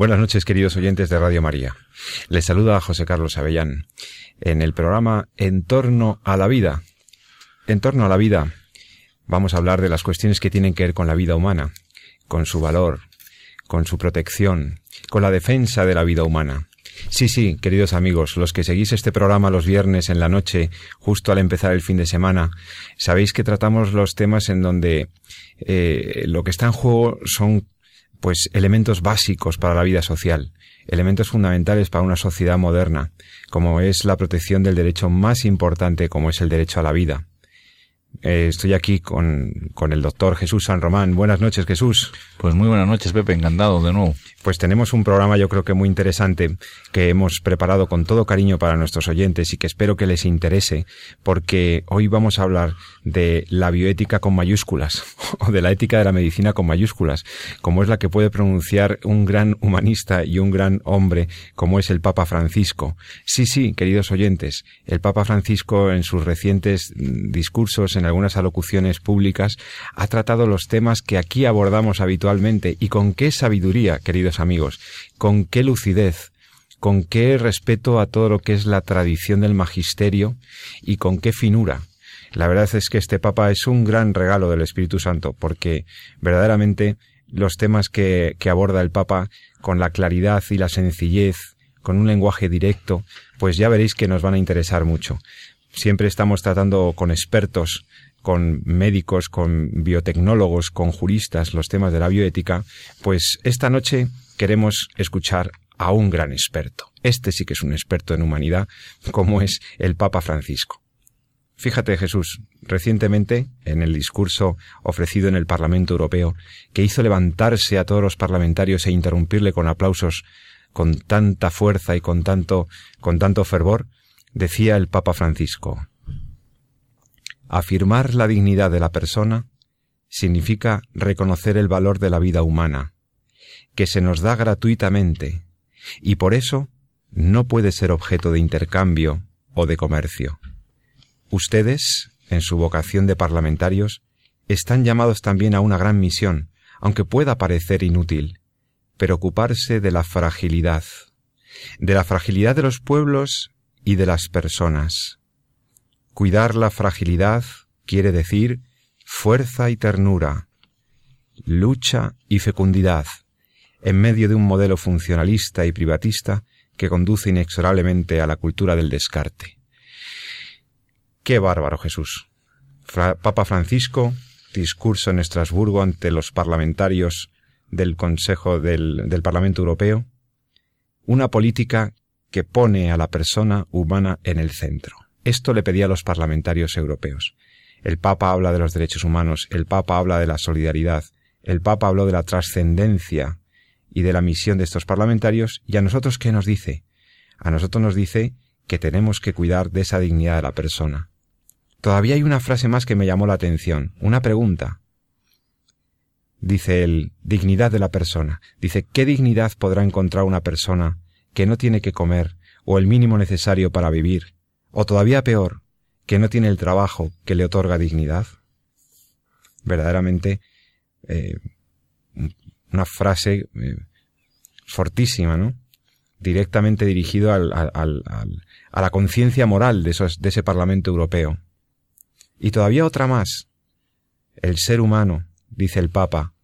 Buenas noches, queridos oyentes de Radio María. Les saluda José Carlos Avellán en el programa En torno a la vida. En torno a la vida vamos a hablar de las cuestiones que tienen que ver con la vida humana, con su valor, con su protección, con la defensa de la vida humana. Sí, sí, queridos amigos, los que seguís este programa los viernes en la noche, justo al empezar el fin de semana, sabéis que tratamos los temas en donde eh, lo que está en juego son pues elementos básicos para la vida social, elementos fundamentales para una sociedad moderna, como es la protección del derecho más importante como es el derecho a la vida. Eh, estoy aquí con, con el doctor Jesús San Román. Buenas noches, Jesús. Pues muy buenas noches, Pepe. Encantado de nuevo. Pues tenemos un programa yo creo que muy interesante que hemos preparado con todo cariño para nuestros oyentes y que espero que les interese porque hoy vamos a hablar de la bioética con mayúsculas o de la ética de la medicina con mayúsculas, como es la que puede pronunciar un gran humanista y un gran hombre como es el Papa Francisco. Sí, sí, queridos oyentes, el Papa Francisco en sus recientes discursos, en algunas alocuciones públicas, ha tratado los temas que aquí abordamos habitualmente y con qué sabiduría, queridos amigos, con qué lucidez, con qué respeto a todo lo que es la tradición del magisterio y con qué finura. La verdad es que este Papa es un gran regalo del Espíritu Santo, porque verdaderamente los temas que, que aborda el Papa con la claridad y la sencillez, con un lenguaje directo, pues ya veréis que nos van a interesar mucho. Siempre estamos tratando con expertos, con médicos, con biotecnólogos, con juristas los temas de la bioética, pues esta noche queremos escuchar a un gran experto. Este sí que es un experto en humanidad, como es el Papa Francisco. Fíjate, Jesús, recientemente, en el discurso ofrecido en el Parlamento Europeo, que hizo levantarse a todos los parlamentarios e interrumpirle con aplausos con tanta fuerza y con tanto, con tanto fervor, decía el Papa Francisco, afirmar la dignidad de la persona significa reconocer el valor de la vida humana, que se nos da gratuitamente, y por eso no puede ser objeto de intercambio o de comercio. Ustedes, en su vocación de parlamentarios, están llamados también a una gran misión, aunque pueda parecer inútil, preocuparse de la fragilidad, de la fragilidad de los pueblos y de las personas. Cuidar la fragilidad quiere decir fuerza y ternura, lucha y fecundidad, en medio de un modelo funcionalista y privatista que conduce inexorablemente a la cultura del descarte. Qué bárbaro Jesús. Papa Francisco, discurso en Estrasburgo ante los parlamentarios del Consejo del, del Parlamento Europeo, una política que pone a la persona humana en el centro. Esto le pedía a los parlamentarios europeos. El Papa habla de los derechos humanos, el Papa habla de la solidaridad, el Papa habló de la trascendencia y de la misión de estos parlamentarios, y a nosotros ¿qué nos dice? A nosotros nos dice que tenemos que cuidar de esa dignidad de la persona. Todavía hay una frase más que me llamó la atención, una pregunta. Dice él, dignidad de la persona. Dice, ¿qué dignidad podrá encontrar una persona que no tiene que comer o el mínimo necesario para vivir, o todavía peor, que no tiene el trabajo que le otorga dignidad? Verdaderamente, eh, una frase eh, fortísima, ¿no? Directamente dirigido al, al, a la conciencia moral de, esos, de ese Parlamento Europeo. Y todavía otra más. El ser humano, dice el Papa,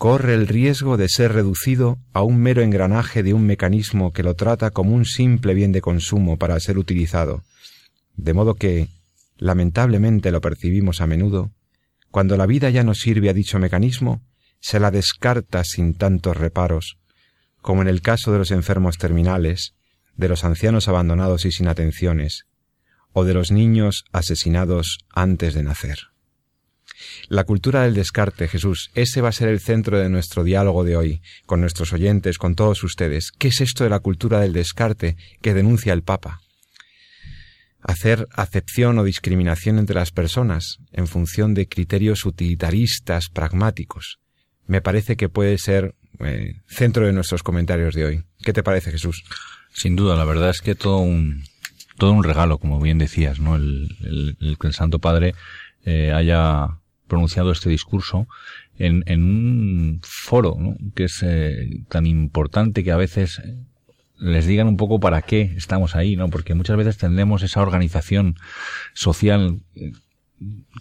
corre el riesgo de ser reducido a un mero engranaje de un mecanismo que lo trata como un simple bien de consumo para ser utilizado, de modo que, lamentablemente lo percibimos a menudo, cuando la vida ya no sirve a dicho mecanismo, se la descarta sin tantos reparos, como en el caso de los enfermos terminales, de los ancianos abandonados y sin atenciones, o de los niños asesinados antes de nacer. La cultura del descarte, Jesús, ese va a ser el centro de nuestro diálogo de hoy, con nuestros oyentes, con todos ustedes. ¿Qué es esto de la cultura del descarte que denuncia el Papa? Hacer acepción o discriminación entre las personas en función de criterios utilitaristas, pragmáticos. Me parece que puede ser eh, centro de nuestros comentarios de hoy. ¿Qué te parece, Jesús? Sin duda, la verdad es que todo un, todo un regalo, como bien decías, ¿no? El, el, que el Santo Padre eh, haya pronunciado este discurso en, un foro ¿no? que es eh, tan importante que a veces les digan un poco para qué estamos ahí, ¿no? Porque muchas veces tendemos esa organización social eh,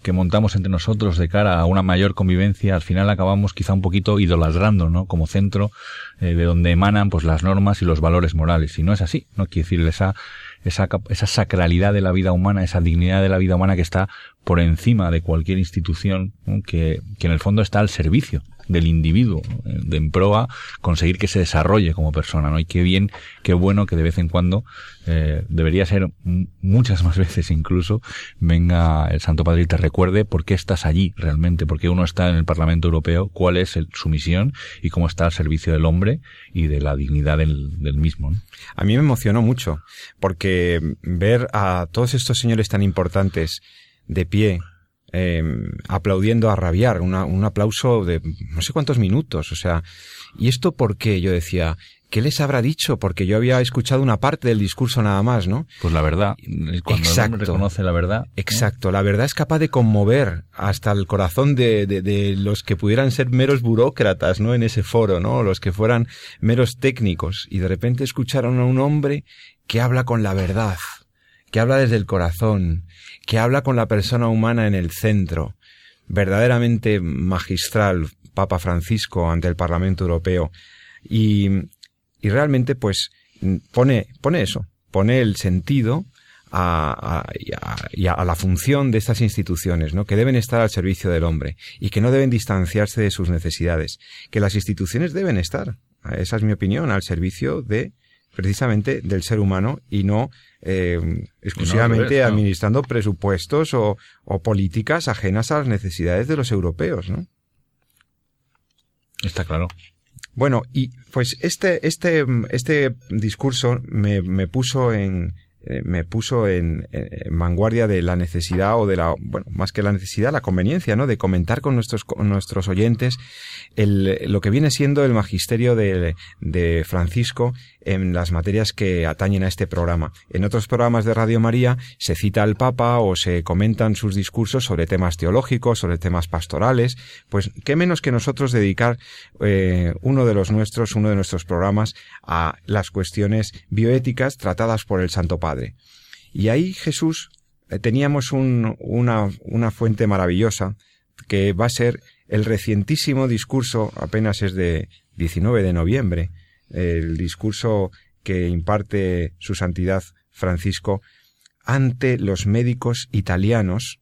que montamos entre nosotros de cara a una mayor convivencia, al final acabamos quizá un poquito idolatrando, ¿no? Como centro eh, de donde emanan pues las normas y los valores morales. Y no es así, ¿no? Quiere decir, esa, esa, esa sacralidad de la vida humana, esa dignidad de la vida humana que está por encima de cualquier institución, que, que en el fondo está al servicio del individuo, de en proa conseguir que se desarrolle como persona, ¿no? Y qué bien, qué bueno que de vez en cuando, eh, debería ser muchas más veces incluso, venga el Santo Padre y te recuerde por qué estás allí realmente, por qué uno está en el Parlamento Europeo, cuál es su misión y cómo está al servicio del hombre y de la dignidad del, del mismo. A mí me emocionó mucho, porque ver a todos estos señores tan importantes de pie, eh, aplaudiendo a rabiar, un aplauso de no sé cuántos minutos, o sea, ¿y esto por qué? Yo decía, ¿qué les habrá dicho? Porque yo había escuchado una parte del discurso nada más, ¿no? Pues la verdad, cuando Exacto. el reconoce la verdad. Exacto, la verdad es capaz de conmover hasta el corazón de, de, de, los que pudieran ser meros burócratas, ¿no? En ese foro, ¿no? Los que fueran meros técnicos y de repente escucharon a un hombre que habla con la verdad, que habla desde el corazón, que habla con la persona humana en el centro, verdaderamente magistral, Papa Francisco ante el Parlamento Europeo, y, y realmente pues pone, pone eso, pone el sentido a, a, a, la función de estas instituciones, ¿no? que deben estar al servicio del hombre y que no deben distanciarse de sus necesidades, que las instituciones deben estar, esa es mi opinión, al servicio de precisamente del ser humano y no eh, exclusivamente administrando presupuestos o, o, políticas ajenas a las necesidades de los europeos, ¿no? Está claro. Bueno, y pues este, este, este discurso me, me puso en, eh, me puso en, vanguardia de la necesidad o de la, bueno, más que la necesidad, la conveniencia, ¿no? De comentar con nuestros, con nuestros oyentes el, lo que viene siendo el magisterio de, de Francisco en las materias que atañen a este programa. En otros programas de Radio María se cita al Papa o se comentan sus discursos sobre temas teológicos, sobre temas pastorales, pues qué menos que nosotros dedicar eh, uno de los nuestros, uno de nuestros programas a las cuestiones bioéticas tratadas por el Santo Padre. Y ahí Jesús eh, teníamos un, una, una fuente maravillosa que va a ser el recientísimo discurso, apenas es de 19 de noviembre, el discurso que imparte su santidad Francisco ante los médicos italianos.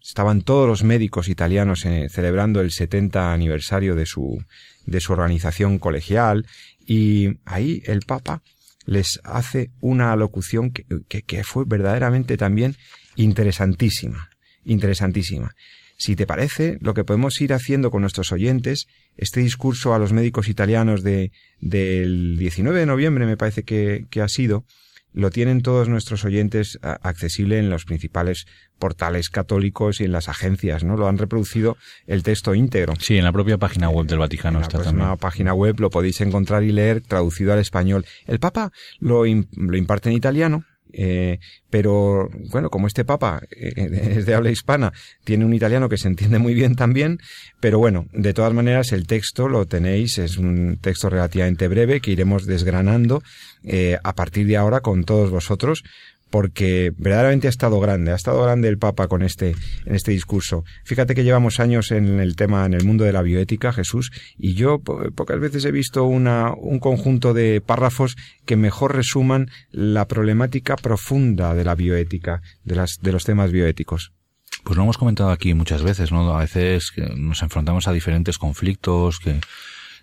Estaban todos los médicos italianos eh, celebrando el 70 aniversario de su, de su organización colegial y ahí el Papa les hace una alocución que, que, que fue verdaderamente también interesantísima, interesantísima. Si te parece, lo que podemos ir haciendo con nuestros oyentes, este discurso a los médicos italianos de, del 19 de noviembre me parece que, que ha sido, lo tienen todos nuestros oyentes accesible en los principales portales católicos y en las agencias, ¿no? Lo han reproducido el texto íntegro. Sí, en la propia página web del Vaticano está también. En página web lo podéis encontrar y leer traducido al español. El Papa lo, lo imparte en italiano, eh, pero bueno, como este Papa eh, es de habla hispana, tiene un italiano que se entiende muy bien también, pero bueno, de todas maneras el texto lo tenéis, es un texto relativamente breve que iremos desgranando eh, a partir de ahora con todos vosotros porque verdaderamente ha estado grande, ha estado grande el Papa con este, en este discurso. Fíjate que llevamos años en el tema, en el mundo de la bioética, Jesús, y yo pocas veces he visto una, un conjunto de párrafos que mejor resuman la problemática profunda de la bioética, de las, de los temas bioéticos. Pues lo hemos comentado aquí muchas veces, ¿no? A veces nos enfrentamos a diferentes conflictos que,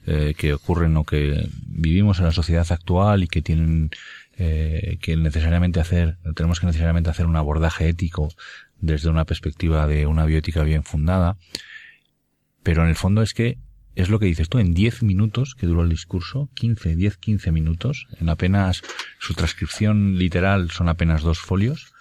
eh, que ocurren o que vivimos en la sociedad actual y que tienen eh, que necesariamente hacer, tenemos que necesariamente hacer un abordaje ético desde una perspectiva de una bioética bien fundada, pero en el fondo es que es lo que dices tú, en 10 minutos que duró el discurso, 15, 10, 15 minutos, en apenas su transcripción literal son apenas dos folios,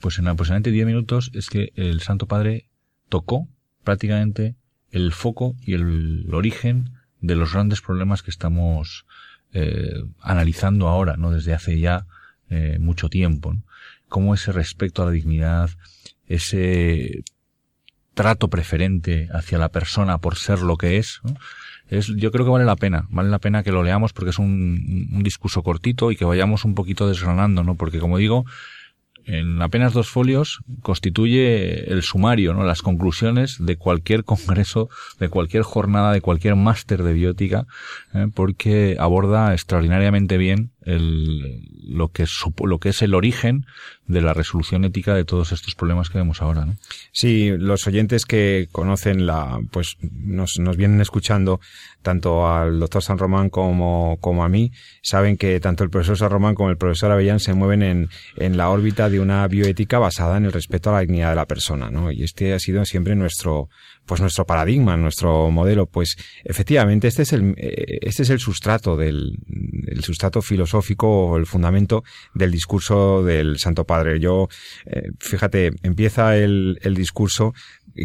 pues en aproximadamente 10 minutos es que el Santo Padre tocó prácticamente el foco y el origen de los grandes problemas que estamos eh, analizando ahora, ¿no? Desde hace ya eh, mucho tiempo, ¿no? Cómo ese respeto a la dignidad, ese trato preferente hacia la persona por ser lo que es, es yo creo que vale la pena, vale la pena que lo leamos porque es un, un discurso cortito y que vayamos un poquito desgranando, ¿no? Porque como digo, en apenas dos folios constituye el sumario, ¿no? las conclusiones de cualquier congreso, de cualquier jornada, de cualquier máster de biótica, ¿eh? porque aborda extraordinariamente bien el, lo, que, lo que es el origen de la resolución ética de todos estos problemas que vemos ahora. ¿no? Sí, los oyentes que conocen la, pues nos, nos vienen escuchando tanto al doctor San Román como, como a mí, saben que tanto el profesor San Román como el profesor Avellán se mueven en, en la órbita de una bioética basada en el respeto a la dignidad de la persona, ¿no? Y este ha sido siempre nuestro, pues nuestro paradigma, nuestro modelo, pues efectivamente este es el, eh, este es el sustrato del, el sustrato filosófico, el fundamento del discurso del Santo Padre. Yo, eh, fíjate, empieza el, el discurso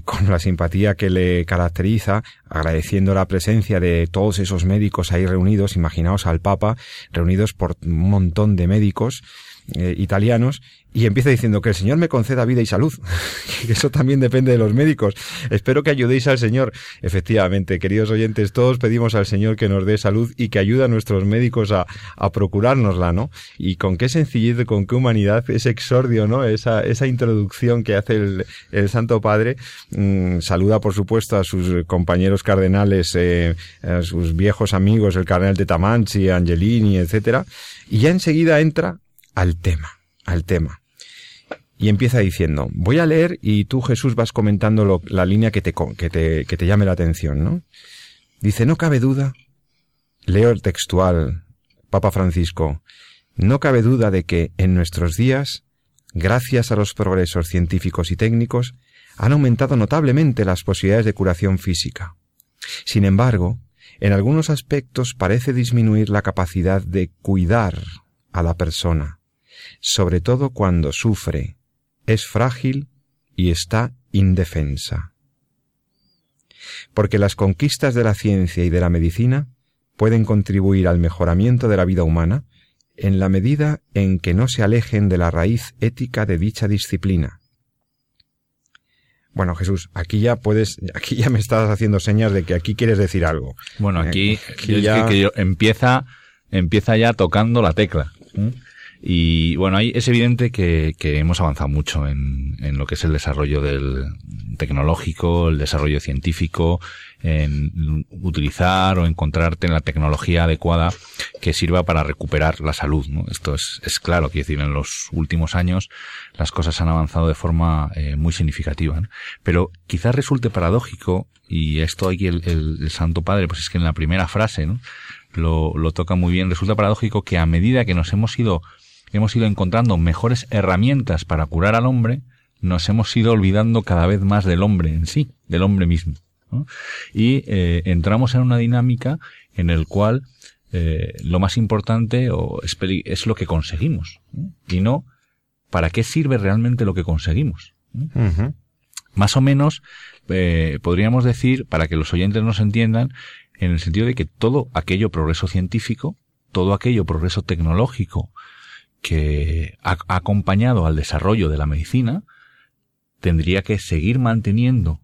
con la simpatía que le caracteriza, agradeciendo la presencia de todos esos médicos ahí reunidos, imaginaos al Papa, reunidos por un montón de médicos, eh, italianos y empieza diciendo que el Señor me conceda vida y salud. Eso también depende de los médicos. Espero que ayudéis al Señor. Efectivamente, queridos oyentes, todos pedimos al Señor que nos dé salud y que ayude a nuestros médicos a, procurárnosla, ¿no? Y con qué sencillez, con qué humanidad, ese exordio, ¿no? Esa, esa introducción que hace el, Santo Padre, mmm, saluda, por supuesto, a sus compañeros cardenales, eh, a sus viejos amigos, el cardenal de Tamanchi, Angelini, etcétera, y ya enseguida entra al tema, al tema. Y empieza diciendo, voy a leer y tú Jesús vas comentando lo, la línea que te, que, te, que te llame la atención, ¿no? Dice, no cabe duda, leo el textual, Papa Francisco, no cabe duda de que en nuestros días, gracias a los progresos científicos y técnicos, han aumentado notablemente las posibilidades de curación física. Sin embargo, en algunos aspectos parece disminuir la capacidad de cuidar a la persona, sobre todo cuando sufre, es frágil y está indefensa. Porque las conquistas de la ciencia y de la medicina pueden contribuir al mejoramiento de la vida humana en la medida en que no se alejen de la raíz ética de dicha disciplina. Bueno, Jesús, aquí ya puedes, aquí ya me estás haciendo señas de que aquí quieres decir algo. Bueno, aquí, aquí ya... que, que empieza, empieza ya tocando la tecla. Y bueno, ahí es evidente que, que hemos avanzado mucho en, en, lo que es el desarrollo del tecnológico, el desarrollo científico, en utilizar o encontrarte en la tecnología adecuada que sirva para recuperar la salud. ¿no? Esto es, es claro, quiero decir, en los últimos años las cosas han avanzado de forma eh, muy significativa. ¿no? Pero quizás resulte paradójico, y esto aquí el, el, el Santo Padre, pues es que en la primera frase, ¿no? Lo, lo, toca muy bien. Resulta paradójico que a medida que nos hemos ido, hemos ido encontrando mejores herramientas para curar al hombre, nos hemos ido olvidando cada vez más del hombre en sí, del hombre mismo. ¿no? Y eh, entramos en una dinámica en el cual eh, lo más importante o es, es, lo que conseguimos ¿no? y no para qué sirve realmente lo que conseguimos. Uh -huh. Más o menos eh, podríamos decir, para que los oyentes nos entiendan, en el sentido de que todo aquello progreso científico, todo aquello progreso tecnológico que ha, acompañado al desarrollo de la medicina, tendría que seguir manteniendo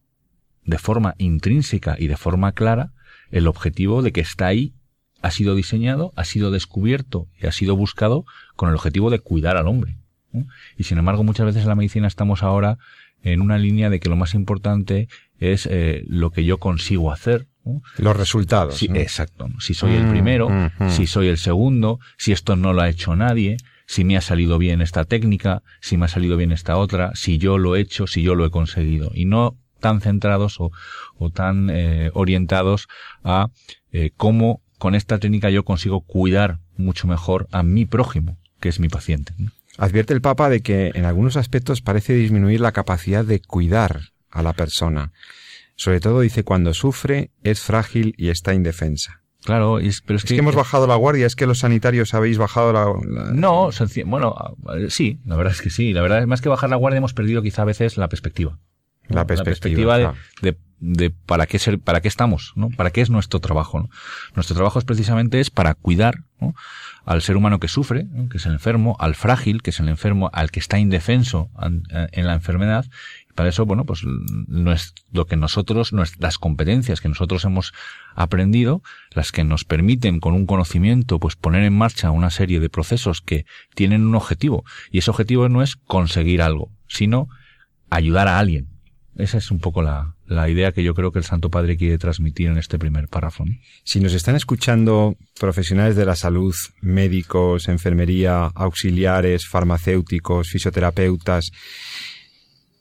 de forma intrínseca y de forma clara el objetivo de que está ahí, ha sido diseñado, ha sido descubierto y ha sido buscado con el objetivo de cuidar al hombre. ¿no? Y sin embargo, muchas veces en la medicina estamos ahora en una línea de que lo más importante es eh, lo que yo consigo hacer. ¿no? Los resultados. Sí, ¿no? Exacto. Si soy el primero, mm, mm, si soy el segundo, si esto no lo ha hecho nadie, si me ha salido bien esta técnica, si me ha salido bien esta otra, si yo lo he hecho, si yo lo he conseguido. Y no tan centrados o, o tan eh, orientados a eh, cómo con esta técnica yo consigo cuidar mucho mejor a mi prójimo, que es mi paciente. Advierte el Papa de que en algunos aspectos parece disminuir la capacidad de cuidar a la persona. Sobre todo dice cuando sufre, es frágil y está indefensa. Claro, pero es, que, hemos bajado la guardia, es que los sanitarios habéis bajado la... No, bueno, sí, la verdad es que sí. La verdad es más que bajar la guardia hemos perdido quizá a veces la perspectiva. La perspectiva, de, de, para qué ser, para qué estamos, ¿no? Para qué es nuestro trabajo, ¿no? Nuestro trabajo es precisamente es para cuidar, al ser humano que sufre, que es el enfermo, al frágil, que es el enfermo, al que está indefenso en la enfermedad. Para eso, bueno, pues lo que nosotros, las competencias que nosotros hemos aprendido, las que nos permiten con un conocimiento, pues poner en marcha una serie de procesos que tienen un objetivo. Y ese objetivo no es conseguir algo, sino ayudar a alguien. Esa es un poco la, idea que yo creo que el Santo Padre quiere transmitir en este primer párrafo. Si nos están escuchando profesionales de la salud, médicos, enfermería, auxiliares, farmacéuticos, fisioterapeutas,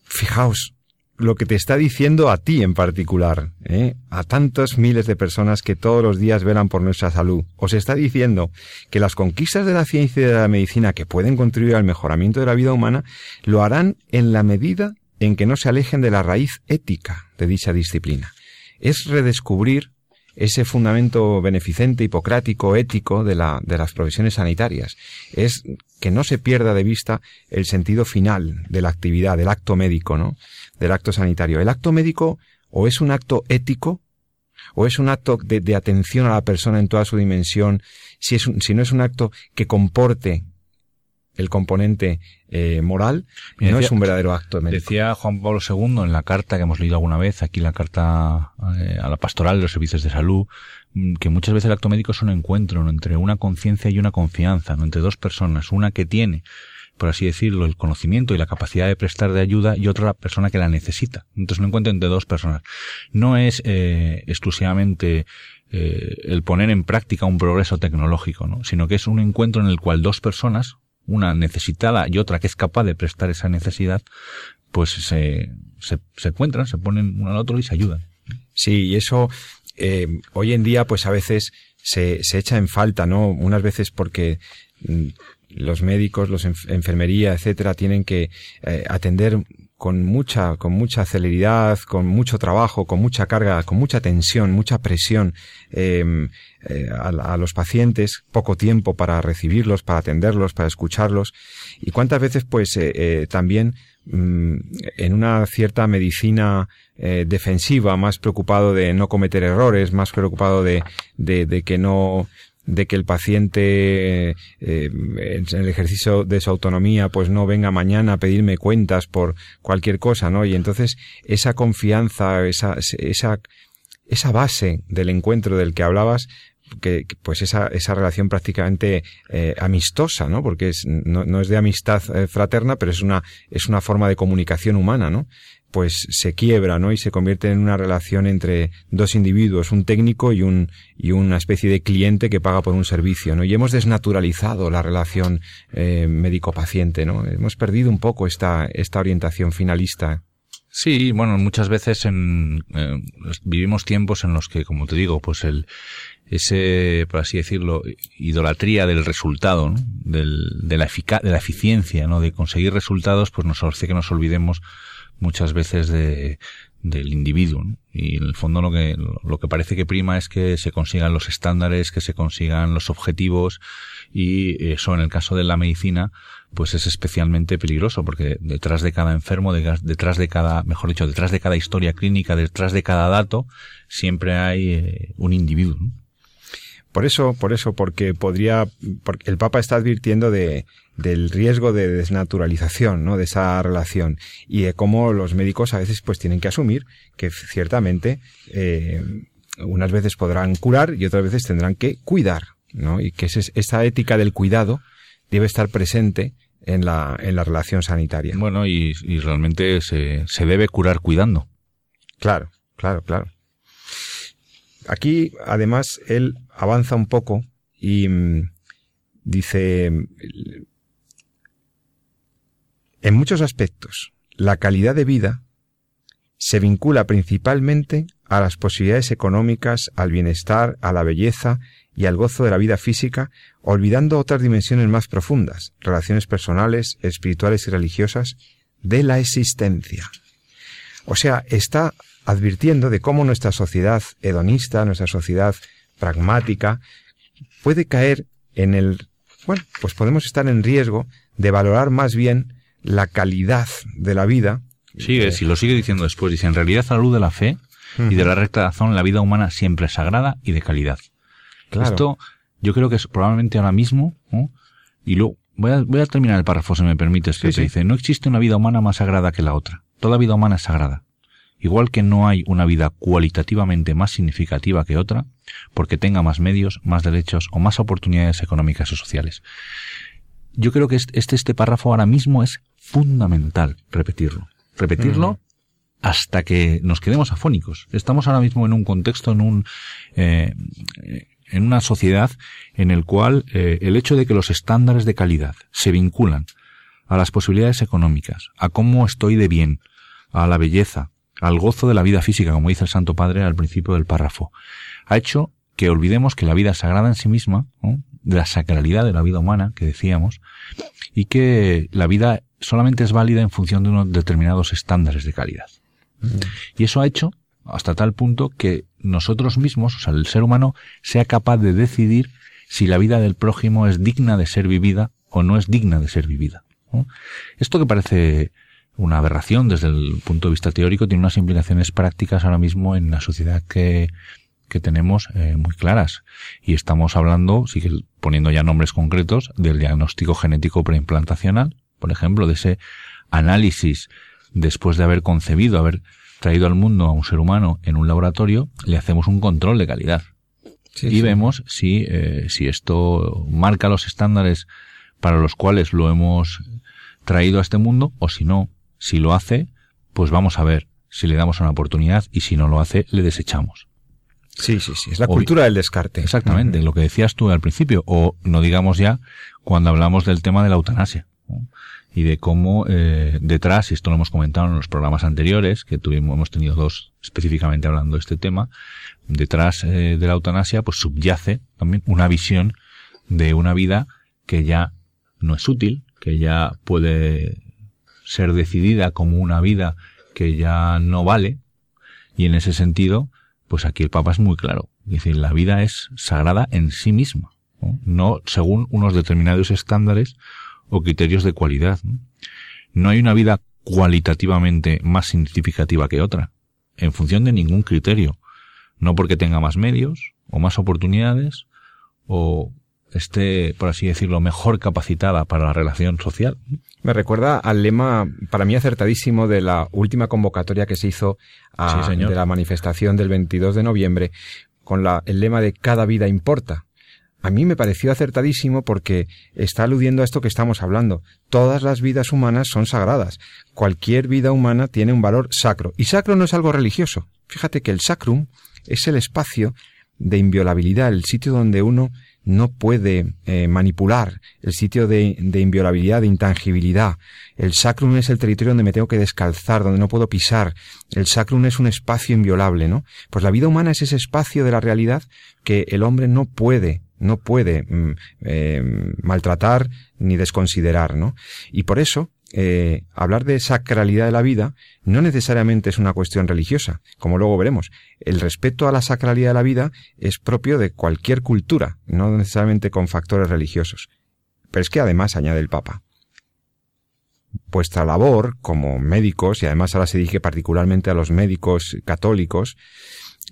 fijaos lo que te está diciendo a ti en particular, ¿eh? a tantos miles de personas que todos los días velan por nuestra salud. Os está diciendo que las conquistas de la ciencia y de la medicina que pueden contribuir al mejoramiento de la vida humana lo harán en la medida en que no se alejen de la raíz ética de dicha disciplina. Es redescubrir ese fundamento beneficente, hipocrático, ético de, la, de las profesiones sanitarias. Es que no se pierda de vista el sentido final de la actividad, del acto médico, ¿no? Del acto sanitario. El acto médico o es un acto ético, o es un acto de, atención a la persona en toda su dimensión, si, es si no es un acto que comporte el componente eh, moral, no es un verdadero acto médico. Decía Juan Pablo II en la carta que hemos leído alguna vez, aquí la carta eh, a la pastoral de los servicios de salud, mm, que muchas veces el acto médico es un encuentro entre una conciencia y una confianza, ¿no? entre dos personas, una que tiene por así decirlo, el conocimiento y la capacidad de prestar de ayuda y otra persona que la necesita. Entonces un encuentro entre dos personas. No es eh, exclusivamente el poner en práctica un progreso tecnológico, ¿no? sino que es un encuentro en el cual dos personas, una necesitada y otra que es capaz de prestar esa necesidad, pues se, se, se encuentran, se ponen uno al otro y se ayudan. Sí, y eso eh, hoy en día pues a veces se, se echa en falta, ¿no? Unas veces porque mm, los médicos, los enfermería, etcétera, tienen que eh, atender con mucha, con mucha celeridad, con mucho trabajo, con mucha carga, con mucha tensión, mucha presión em, eh, a, los pacientes, poco tiempo para recibirlos, para atenderlos, para escucharlos. Y cuántas veces, pues, eh, eh, también mm, en una cierta medicina defensiva, más preocupado de no cometer errores, más preocupado de, de, de que no, de que el paciente eh, en el ejercicio de su autonomía pues no venga mañana a pedirme cuentas por cualquier cosa, ¿no? Y entonces esa confianza, esa, esa, esa base del encuentro del que hablabas, que, pues esa, esa relación prácticamente eh, amistosa, ¿no? Porque es, no, no es de amistad eh, fraterna, pero es una, es una forma de comunicación humana, ¿no? Pues se quiebra, ¿no? Y se convierte en una relación entre dos individuos, un técnico y un y una especie de cliente que paga por un servicio, ¿no? Y hemos desnaturalizado la relación eh, médico-paciente, ¿no? Hemos perdido un poco esta esta orientación finalista. Sí, bueno, muchas veces en, eh, vivimos tiempos en los que, como te digo, pues el ese, por así decirlo, idolatría del resultado, ¿no? del, de la de la eficiencia, ¿no? De conseguir resultados, pues nos hace que nos olvidemos muchas veces de, del individuo. Y en el fondo lo que, lo que parece que prima es que se consigan los estándares, que se consigan los objetivos y eso en el caso de la medicina pues es especialmente peligroso porque detrás de cada enfermo, detrás de cada, mejor dicho, detrás de cada historia clínica, detrás de cada dato, siempre hay eh, un individuo. Por eso, por eso, porque podría, porque el Papa está advirtiendo de, del riesgo de desnaturalización, ¿no? De esa relación y de cómo los médicos a veces pues tienen que asumir que ciertamente eh, unas veces podrán curar y otras veces tendrán que cuidar, ¿no? Y que esa ética del cuidado debe estar presente en la, en la relación sanitaria. Bueno, y, y realmente se, se debe curar cuidando. Claro, claro, claro. Aquí, además, él avanza un poco y mm, dice, en muchos aspectos, la calidad de vida se vincula principalmente a las posibilidades económicas, al bienestar, a la belleza y al gozo de la vida física, olvidando otras dimensiones más profundas, relaciones personales, espirituales y religiosas, de la existencia. O sea, está advirtiendo de cómo nuestra sociedad hedonista, nuestra sociedad pragmática, puede caer en el, bueno, pues podemos estar en riesgo de valorar más bien la calidad de la vida. Sigue, si lo sigue diciendo después, dice, en realidad a la luz de la fe y de la recta razón, la vida humana siempre es sagrada y de calidad. Esto yo creo que es probablemente ahora mismo, y luego voy a, voy a terminar el párrafo si me permites, que dice, no existe una vida humana más sagrada que la otra. Toda vida humana es sagrada. Igual que no hay una vida cualitativamente más significativa que otra, porque tenga más medios, más derechos o más oportunidades económicas o sociales. Yo creo que este, este párrafo ahora mismo es fundamental repetirlo. Repetirlo hasta que nos quedemos afónicos. Estamos ahora mismo en un contexto, en un, eh, en una sociedad en el cual eh, el hecho de que los estándares de calidad se vinculan a las posibilidades económicas, a cómo estoy de bien, a la belleza, al gozo de la vida física, como dice el Santo Padre al principio del párrafo, ha hecho que olvidemos que la vida sagrada en sí misma, de la sacralidad de la vida humana que decíamos, y que la vida solamente es válida en función de unos determinados estándares de calidad. Y eso ha hecho hasta tal punto que nosotros mismos, o sea, el ser humano, sea capaz de decidir si la vida del prójimo es digna de ser vivida o no es digna de ser vivida. Esto que parece una aberración desde el punto de vista teórico tiene unas implicaciones prácticas ahora mismo en la sociedad que, que tenemos eh, muy claras. Y estamos hablando, sigue poniendo ya nombres concretos, del diagnóstico genético preimplantacional, por ejemplo, de ese análisis después de haber concebido, haber traído al mundo a un ser humano en un laboratorio, le hacemos un control de calidad. y vemos si, eh, si esto marca los estándares para los cuales lo hemos traído a este mundo o si no. Si lo hace, pues vamos a ver si le damos una oportunidad y si no lo hace, le desechamos. Sí, sí, sí. Es la cultura del descarte. Exactamente, lo que decías tú al principio, o no digamos ya cuando hablamos del tema de la eutanasia y de cómo eh, detrás, y esto lo hemos comentado en los programas anteriores, que tuvimos, hemos tenido dos específicamente hablando de este tema, detrás eh, de la eutanasia pues subyace también una visión de una vida que ya no es útil, que ya puede ser decidida como una vida que ya no vale, y en ese sentido, pues aquí el Papa es muy claro. Decir, la vida es sagrada en sí misma, no según unos determinados estándares o criterios de cualidad. ¿no? hay una vida cualitativamente más significativa que otra, en función de ningún criterio, no porque tenga más medios o más oportunidades o esté, por así decirlo, mejor capacitada para la relación social. Me recuerda al lema, para mí acertadísimo, de la última convocatoria que se hizo a, de la manifestación del 22 de noviembre, con la, el lema de cada vida importa a mí me pareció acertadísimo porque está aludiendo a esto que estamos hablando. Todas las vidas humanas son sagradas. Cualquier vida humana tiene un valor sacro. Y sacro no es algo religioso. Fíjate que el sacrum es el espacio de inviolabilidad, el sitio donde uno no puede eh, manipular, el sitio de, de, inviolabilidad, de intangibilidad. El sacrum es el territorio donde me tengo que descalzar, donde no puedo pisar. El sacrum es un espacio inviolable, ¿no? Pues la vida humana es ese espacio de la realidad que el hombre no puede no puede mm, eh, maltratar ni desconsiderar, ¿no? Y por eso, eh, hablar de sacralidad de la vida no necesariamente es una cuestión religiosa, como luego veremos. El respeto a la sacralidad de la vida es propio de cualquier cultura, no necesariamente con factores religiosos. Pero es que además, añade el Papa, vuestra labor como médicos, y además ahora se dirige particularmente a los médicos católicos,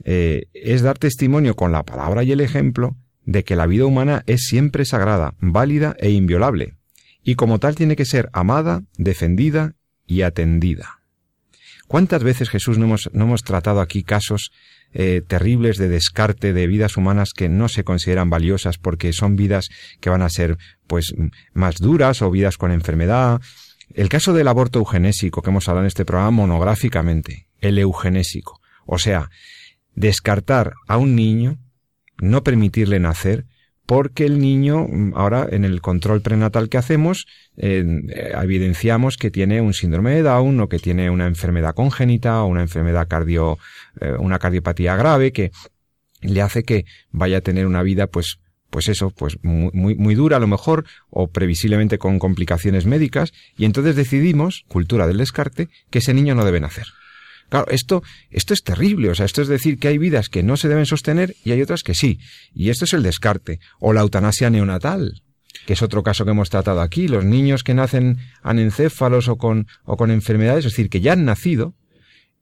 eh, es dar testimonio con la palabra y el ejemplo de que la vida humana es siempre sagrada, válida e inviolable, y como tal tiene que ser amada, defendida y atendida. ¿Cuántas veces Jesús no hemos, no hemos tratado aquí casos eh, terribles de descarte de vidas humanas que no se consideran valiosas porque son vidas que van a ser pues más duras o vidas con enfermedad? El caso del aborto eugenésico que hemos hablado en este programa monográficamente, el eugenésico, o sea, descartar a un niño no permitirle nacer, porque el niño, ahora en el control prenatal que hacemos, eh, evidenciamos que tiene un síndrome de Down o que tiene una enfermedad congénita o una enfermedad cardio, eh, una cardiopatía grave, que le hace que vaya a tener una vida pues pues eso, pues muy, muy dura a lo mejor, o previsiblemente con complicaciones médicas, y entonces decidimos, cultura del descarte, que ese niño no debe nacer. Claro, esto, esto es terrible, o sea, esto es decir que hay vidas que no se deben sostener y hay otras que sí. Y esto es el descarte. O la eutanasia neonatal, que es otro caso que hemos tratado aquí. Los niños que nacen anencéfalos o con, o con enfermedades, es decir, que ya han nacido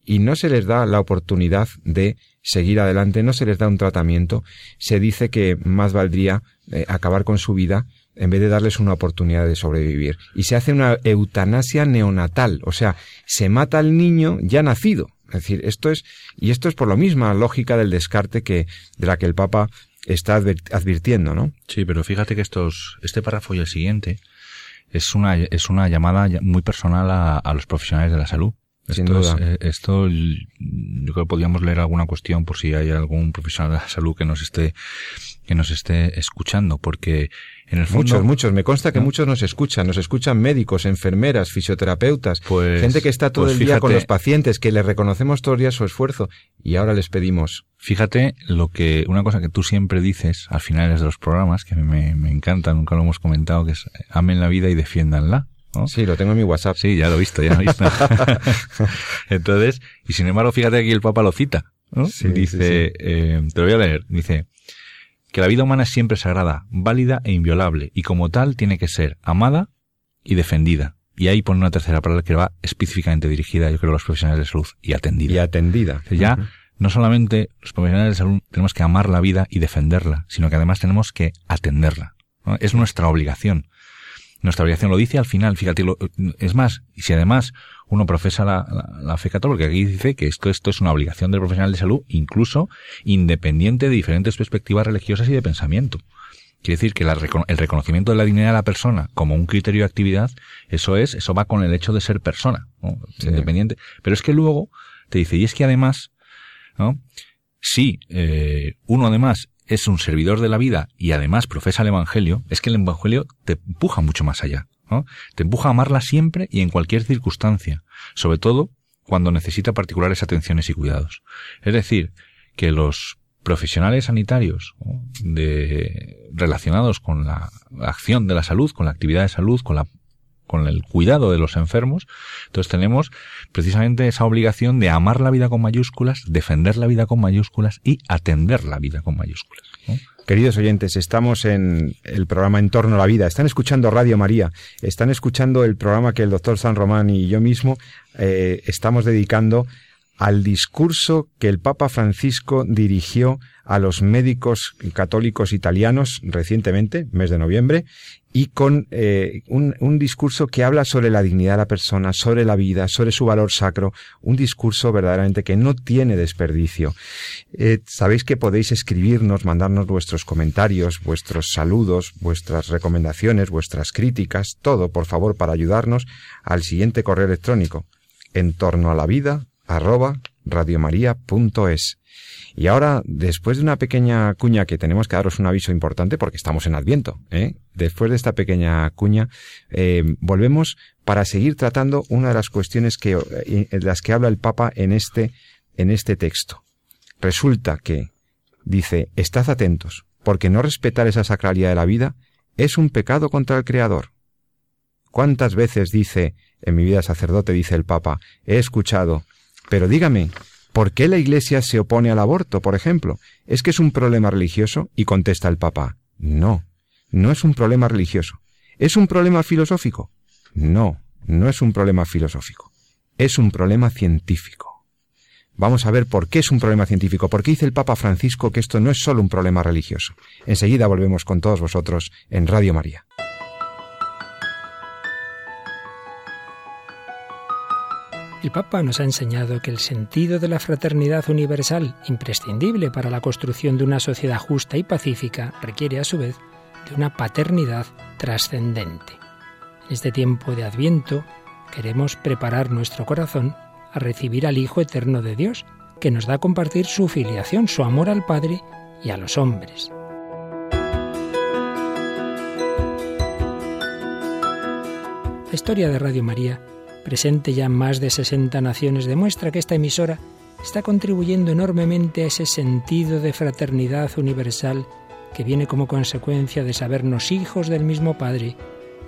y no se les da la oportunidad de seguir adelante, no se les da un tratamiento. Se dice que más valdría eh, acabar con su vida en vez de darles una oportunidad de sobrevivir. Y se hace una eutanasia neonatal, o sea, se mata al niño ya nacido. Es decir, esto es, y esto es por lo misma lógica del descarte que, de la que el Papa está advirtiendo, ¿no? Sí, pero fíjate que estos, este párrafo y el siguiente es una, es una llamada muy personal a, a los profesionales de la salud. Sin duda. Eh, esto, yo creo que podríamos leer alguna cuestión por si hay algún profesional de la salud que nos esté, que nos esté escuchando, porque en el fondo, muchos, muchos. Me consta que muchos nos escuchan. Nos escuchan médicos, enfermeras, fisioterapeutas, pues, gente que está todo pues el día fíjate, con los pacientes, que les reconocemos todos los días su esfuerzo y ahora les pedimos. Fíjate lo que, una cosa que tú siempre dices al final de los programas, que me, me encanta, nunca lo hemos comentado, que es amen la vida y defiéndanla. ¿no? Sí, lo tengo en mi WhatsApp. Sí, ya lo he visto, ya lo he visto. Entonces, y sin embargo, fíjate que aquí el Papa lo cita. ¿no? Sí, dice, sí, sí. Eh, te lo voy a leer, dice que la vida humana es siempre sagrada, válida e inviolable, y como tal tiene que ser amada y defendida. Y ahí pone una tercera palabra que va específicamente dirigida, yo creo, a los profesionales de salud, y atendida. Y atendida. O sea, ya, no solamente los profesionales de salud tenemos que amar la vida y defenderla, sino que además tenemos que atenderla. ¿no? Es nuestra obligación. Nuestra obligación lo dice al final, fíjate, lo, es más, y si además uno profesa la, la, la, fe católica, porque aquí dice que esto, esto es una obligación del profesional de salud, incluso independiente de diferentes perspectivas religiosas y de pensamiento. Quiere decir que la, el reconocimiento de la dignidad de la persona como un criterio de actividad, eso es, eso va con el hecho de ser persona, ¿no? Sí. independiente. Pero es que luego te dice, y es que además, ¿no? Si eh, uno además es un servidor de la vida y además profesa el Evangelio, es que el Evangelio te empuja mucho más allá. Te empuja a amarla siempre y en cualquier circunstancia, sobre todo cuando necesita particulares atenciones y cuidados. Es decir, que los profesionales sanitarios de, relacionados con la acción de la salud, con la actividad de salud, con la con el cuidado de los enfermos, entonces tenemos precisamente esa obligación de amar la vida con mayúsculas, defender la vida con mayúsculas y atender la vida con mayúsculas. Queridos oyentes, estamos en el programa En torno a la vida. Están escuchando Radio María, están escuchando el programa que el doctor San Román y yo mismo eh, estamos dedicando al discurso que el Papa Francisco dirigió a los médicos católicos italianos recientemente, mes de noviembre, y con eh, un, discurso que habla sobre la dignidad de la persona, sobre la vida, sobre su valor sacro, un discurso verdaderamente que no tiene desperdicio. Eh, Sabéis que podéis escribirnos, mandarnos vuestros comentarios, vuestros saludos, vuestras recomendaciones, vuestras críticas, todo, por favor, para ayudarnos al siguiente correo electrónico, en torno a la vida, arroba radiomaria.es. Y ahora, después de una pequeña cuña que tenemos que daros un aviso importante porque estamos en Adviento, ¿eh? después de esta pequeña cuña, eh, volvemos para seguir tratando una de las cuestiones que, eh, de las que habla el Papa en este, en este texto. Resulta que, dice, estad atentos, porque no respetar esa sacralidad de la vida es un pecado contra el Creador. ¿Cuántas veces dice, en mi vida sacerdote, dice el Papa, he escuchado, pero dígame, ¿por qué la Iglesia se opone al aborto, por ejemplo? ¿Es que es un problema religioso? Y contesta el Papa, no, no es un problema religioso. ¿Es un problema filosófico? No, no es un problema filosófico. Es un problema científico. Vamos a ver por qué es un problema científico, por qué dice el Papa Francisco que esto no es solo un problema religioso. Enseguida volvemos con todos vosotros en Radio María. El Papa nos ha enseñado que el sentido de la fraternidad universal, imprescindible para la construcción de una sociedad justa y pacífica, requiere a su vez de una paternidad trascendente. En este tiempo de Adviento queremos preparar nuestro corazón a recibir al Hijo Eterno de Dios, que nos da a compartir su filiación, su amor al Padre y a los hombres. La historia de Radio María presente ya en más de 60 naciones, demuestra que esta emisora está contribuyendo enormemente a ese sentido de fraternidad universal que viene como consecuencia de sabernos hijos del mismo Padre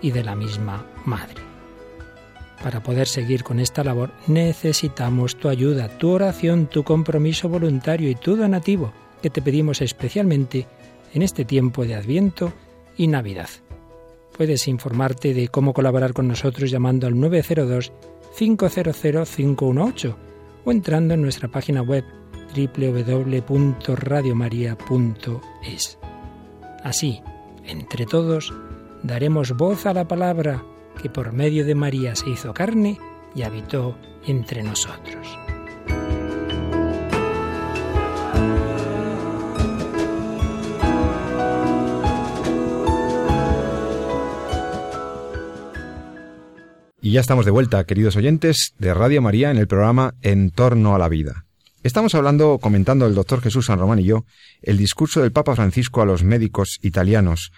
y de la misma Madre. Para poder seguir con esta labor necesitamos tu ayuda, tu oración, tu compromiso voluntario y tu donativo, que te pedimos especialmente en este tiempo de Adviento y Navidad. Puedes informarte de cómo colaborar con nosotros llamando al 902 500 518 o entrando en nuestra página web www.radiomaria.es. Así, entre todos, daremos voz a la palabra que por medio de María se hizo carne y habitó entre nosotros. Y ya estamos de vuelta, queridos oyentes de Radio María, en el programa En torno a la vida. Estamos hablando, comentando el doctor Jesús San Román y yo, el discurso del Papa Francisco a los médicos italianos.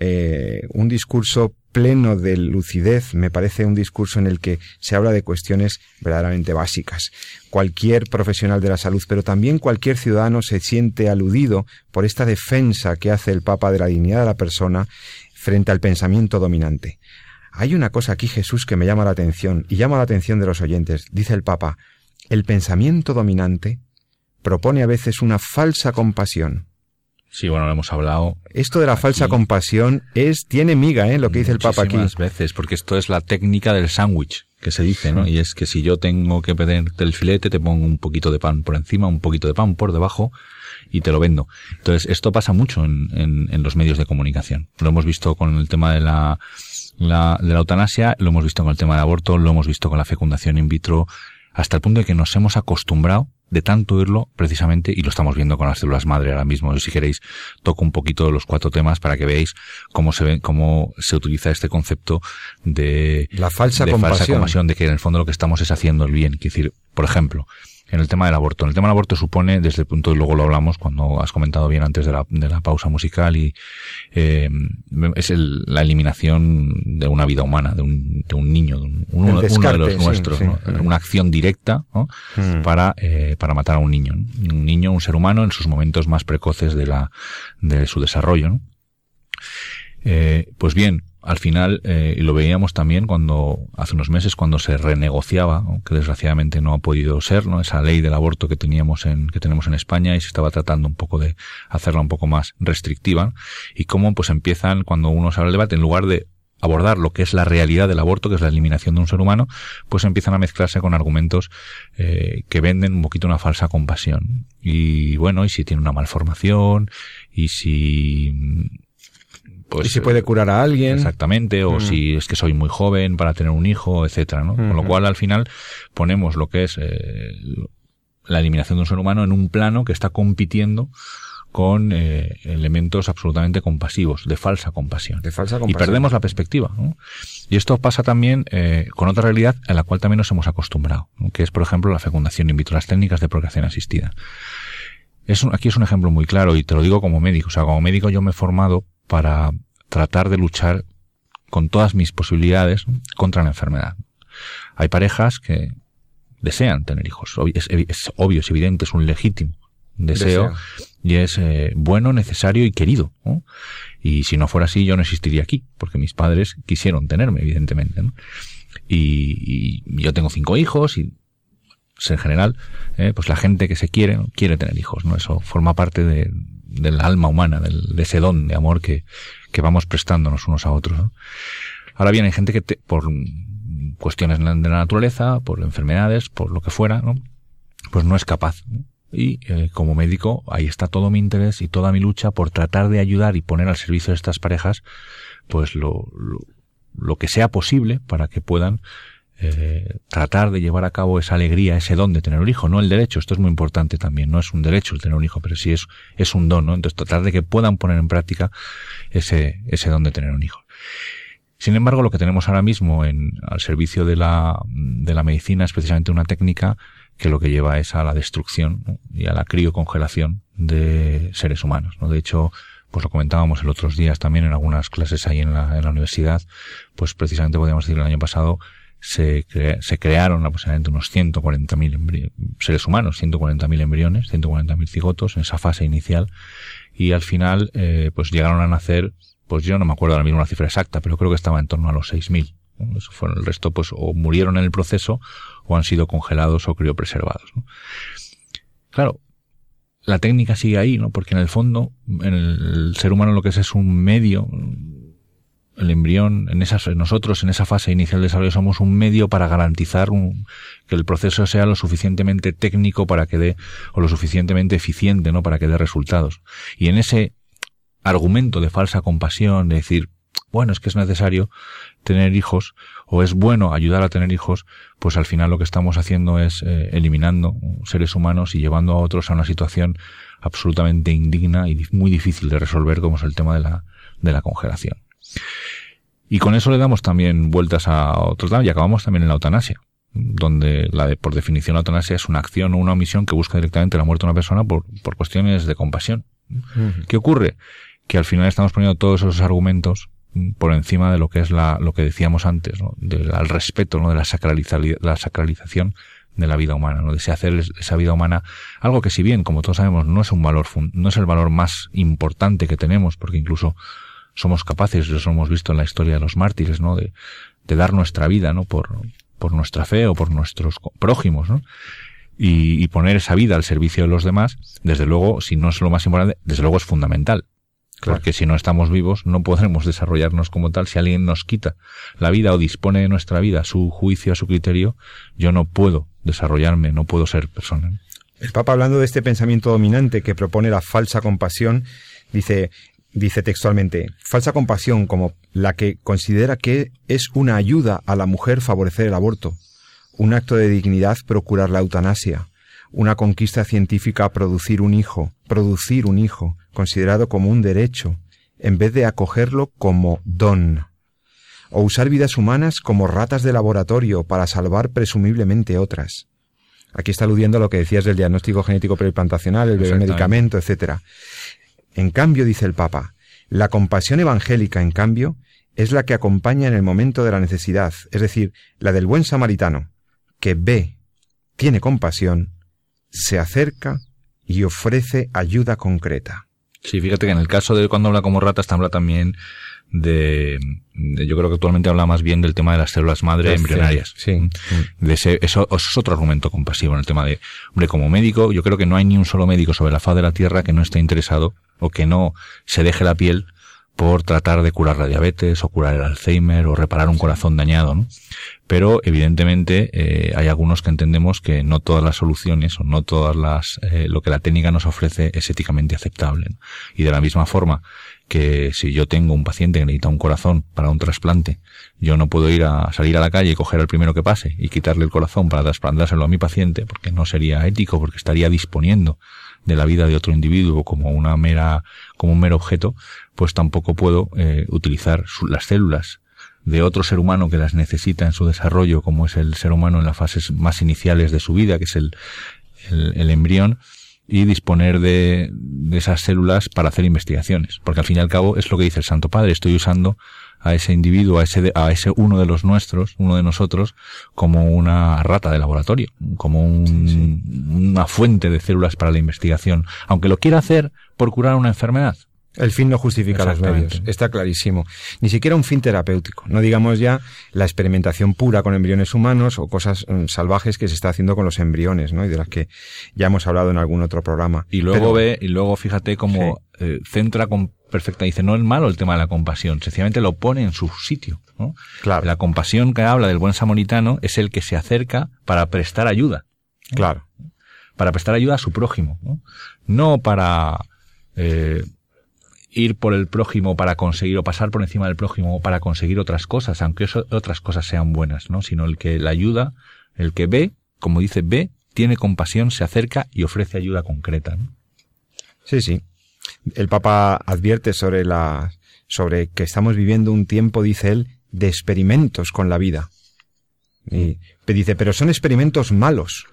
Eh, un discurso pleno de lucidez, me parece un discurso en el que se habla de cuestiones verdaderamente básicas. Cualquier profesional de la salud, pero también cualquier ciudadano se siente aludido por esta defensa que hace el Papa de la dignidad de la persona frente al pensamiento dominante. Hay una cosa aquí, Jesús, que me llama la atención y llama la atención de los oyentes. Dice el Papa, el pensamiento dominante propone a veces una falsa compasión. Sí, bueno, lo hemos hablado. Esto de la falsa compasión es tiene miga, ¿eh? Lo que dice el Papa aquí. veces, porque esto es la técnica del sándwich que se dice, ¿no? Y es que si yo tengo que pederte el filete, te pongo un poquito de pan por encima, un poquito de pan por debajo y te lo vendo. Entonces, esto pasa mucho en, en los medios de comunicación. Lo hemos visto con el tema de la la, de la eutanasia, lo hemos visto con el tema del aborto, lo hemos visto con la fecundación in vitro, hasta el punto de que nos hemos acostumbrado de tanto oírlo precisamente y lo estamos viendo con las células madre ahora mismo. Si queréis, toco un poquito de los cuatro temas para que veáis cómo se ve, cómo se utiliza este concepto de la falsa, de compasión. falsa compasión, de que en el fondo lo que estamos es haciendo el bien. Quiere decir, por ejemplo, en el tema del aborto. En el tema del aborto supone, desde el punto, y luego lo hablamos cuando has comentado bien antes de la, de la pausa musical, y eh, es el, la eliminación de una vida humana, de un, de un niño, de un, uno, descarte, uno, de los nuestros, sí, ¿no? sí. una acción directa ¿no? Mm. para, eh, para matar a un niño. ¿no? Un niño, un ser humano en sus momentos más precoces de, la, de su desarrollo. Eh, pues bien, al final, eh, y lo veíamos también cuando, hace unos meses, cuando se renegociaba, que desgraciadamente no ha podido ser, ¿no? Esa ley del aborto que teníamos en, que tenemos en España y se estaba tratando un poco de hacerla un poco más restrictiva, y cómo pues empiezan, cuando uno se habla del debate, en lugar de abordar lo que es la realidad del aborto, que es la eliminación de un ser humano, pues empiezan a mezclarse con argumentos eh, que venden un poquito una falsa compasión. Y bueno, y si tiene una malformación, y si pues, y si puede curar a alguien. Exactamente, o Mm. si es que soy muy joven para tener un hijo, etcétera, ¿no? Con lo cual, al final, ponemos lo que es eh, la eliminación de un ser humano en un plano que está compitiendo con eh, elementos absolutamente compasivos, de falsa compasión. De falsa Y compasión. perdemos la perspectiva. ¿no? Y esto pasa también eh, con otra realidad a la cual también nos hemos acostumbrado, ¿no? que es, por ejemplo, la fecundación in vitro, las técnicas de procreación asistida. Es un- aquí es un ejemplo muy claro y te lo digo como médico. O sea, como médico yo me he formado para tratar de luchar con todas mis posibilidades contra la enfermedad. Hay parejas que desean tener hijos. Es, es obvio, es evidente, es un legítimo deseo, y es eh, bueno, necesario y querido. ¿no? Y si no fuera así, yo no existiría aquí, porque mis padres quisieron tenerme, evidentemente. ¿no? Y, y yo tengo cinco hijos y pues, en general, eh, pues la gente que se quiere, ¿no? quiere tener hijos, ¿no? Eso forma parte de, del alma humana, del, de ese don de amor que, que vamos prestándonos unos a otros. Ahora bien, hay gente que te- por cuestiones de la naturaleza, por enfermedades, por lo que fuera, ¿no? Pues no es capaz. Y eh, como médico, ahí está todo mi interés y toda mi lucha por tratar de ayudar y poner al servicio de estas parejas, pues lo, lo, lo que sea posible para que puedan eh, tratar de llevar a cabo esa alegría, ese don de tener un hijo, no el derecho, esto es muy importante también, no es un derecho el tener un hijo, pero sí es, es un don, ¿no? Entonces tratar de que puedan poner en práctica ese, ese don de tener un hijo. Sin embargo, lo que tenemos ahora mismo en, al servicio de la, de la medicina es precisamente una técnica que lo que lleva es a la destrucción y a la criocongelación de seres humanos. ¿no? De hecho, pues lo comentábamos el otros días también en algunas clases ahí en la, en la universidad, pues precisamente podríamos decir el año pasado se, se crearon aproximadamente unos 140.000 seres humanos, 140.000 embriones, 140.000 cigotos en esa fase inicial y al final eh, pues llegaron a nacer, pues yo no me acuerdo ahora mismo la cifra exacta, pero creo que estaba en torno a los 6.000. Eso fueron el resto, pues o murieron en el proceso o han sido congelados o criopreservados. ¿no? Claro, la técnica sigue ahí, ¿no? Porque en el fondo, en el ser humano lo que es es un medio, el embrión, en esas, nosotros en esa fase inicial de desarrollo somos un medio para garantizar que el proceso sea lo suficientemente técnico para que dé, o lo suficientemente eficiente, ¿no? Para que dé resultados. Y en ese argumento de falsa compasión, de decir, bueno, es que es necesario tener hijos o es bueno ayudar a tener hijos, pues al final lo que estamos haciendo es eh, eliminando seres humanos y llevando a otros a una situación absolutamente indigna y muy difícil de resolver como es el tema de la, de la congelación. Y con eso le damos también vueltas a otros lados y acabamos también en la eutanasia, donde la de, por definición la eutanasia es una acción o una omisión que busca directamente la muerte de una persona por, por cuestiones de compasión. ¿Qué ocurre? Que al final estamos poniendo todos esos argumentos por encima de lo que es la, lo que decíamos antes, ¿no? del respeto, ¿no? de la, la sacralización de la vida humana, ¿no? de hacer esa vida humana algo que si bien, como todos sabemos, no es un valor, no es el valor más importante que tenemos, porque incluso somos capaces, eso hemos visto en la historia de los mártires, ¿no? de, de dar nuestra vida, ¿no? por, por nuestra fe o por nuestros prójimos, ¿no? Y, y, poner esa vida al servicio de los demás, desde luego, si no es lo más importante, desde luego es fundamental. Porque si no estamos vivos, no podremos desarrollarnos como tal. Si alguien nos quita la vida o dispone de nuestra vida a su juicio, a su criterio, yo no puedo desarrollarme, no puedo ser persona. El Papa, hablando de este pensamiento dominante que propone la falsa compasión, dice, dice textualmente, falsa compasión como la que considera que es una ayuda a la mujer favorecer el aborto, un acto de dignidad procurar la eutanasia, una conquista científica producir un hijo, producir un hijo, considerado como un derecho, en vez de acogerlo como don, o usar vidas humanas como ratas de laboratorio para salvar presumiblemente otras. Aquí está aludiendo a lo que decías del diagnóstico genético preplantacional, el medicamento, etc. En cambio, dice el Papa, la compasión evangélica, en cambio, es la que acompaña en el momento de la necesidad, es decir, la del buen samaritano, que ve, tiene compasión se acerca y ofrece ayuda concreta. Sí, fíjate que en el caso de cuando habla como ratas, habla también de, yo creo que actualmente habla más bien del tema de las células madre embrionarias. Sí. De ese, eso, es otro argumento compasivo en el tema de, hombre, como médico, yo creo que no hay ni un solo médico sobre la faz de la Tierra que no esté interesado o que no se deje la piel por tratar de curar la diabetes o curar el Alzheimer o reparar un corazón dañado, ¿no? Pero evidentemente eh, hay algunos que entendemos que no todas las soluciones o no todas las eh, lo que la técnica nos ofrece es éticamente aceptable. Y de la misma forma que si yo tengo un paciente que necesita un corazón para un trasplante, yo no puedo ir a salir a la calle y coger al primero que pase y quitarle el corazón para trasplantárselo a mi paciente, porque no sería ético, porque estaría disponiendo de la vida de otro individuo como una mera, como un mero objeto, pues tampoco puedo eh, utilizar las células de otro ser humano que las necesita en su desarrollo, como es el ser humano en las fases más iniciales de su vida, que es el, el, embrión, y disponer de, de, esas células para hacer investigaciones. Porque al fin y al cabo es lo que dice el Santo Padre, estoy usando a ese individuo, a ese, a ese uno de los nuestros, uno de nosotros, como una rata de laboratorio, como un, una fuente de células para la investigación, aunque lo quiera hacer por curar una enfermedad. El fin no justifica los medios, está clarísimo. Ni siquiera un fin terapéutico. No digamos ya la experimentación pura con embriones humanos o cosas mm, salvajes que se está haciendo con los embriones, ¿no? Y de las que ya hemos hablado en algún otro programa. Y luego ve, y luego fíjate cómo eh, centra con perfecta, dice, no es malo el tema de la compasión, sencillamente lo pone en su sitio, ¿no? Claro. La compasión que habla del buen samaritano es el que se acerca para prestar ayuda. Claro. Para prestar ayuda a su prójimo, ¿no? No para, eh, ir por el prójimo para conseguir o pasar por encima del prójimo para conseguir otras cosas, aunque otras cosas sean buenas, ¿no? Sino el que la ayuda, el que ve, como dice, ve, tiene compasión, se acerca y ofrece ayuda concreta, ¿no? Sí, sí. El Papa advierte sobre la, sobre que estamos viviendo un tiempo, dice él, de experimentos con la vida. Y dice, pero son experimentos malos.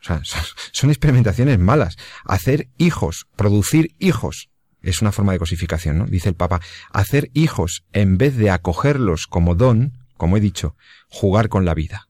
O sea, son experimentaciones malas. Hacer hijos, producir hijos, es una forma de cosificación, ¿no? Dice el Papa, hacer hijos en vez de acogerlos como don, como he dicho, jugar con la vida.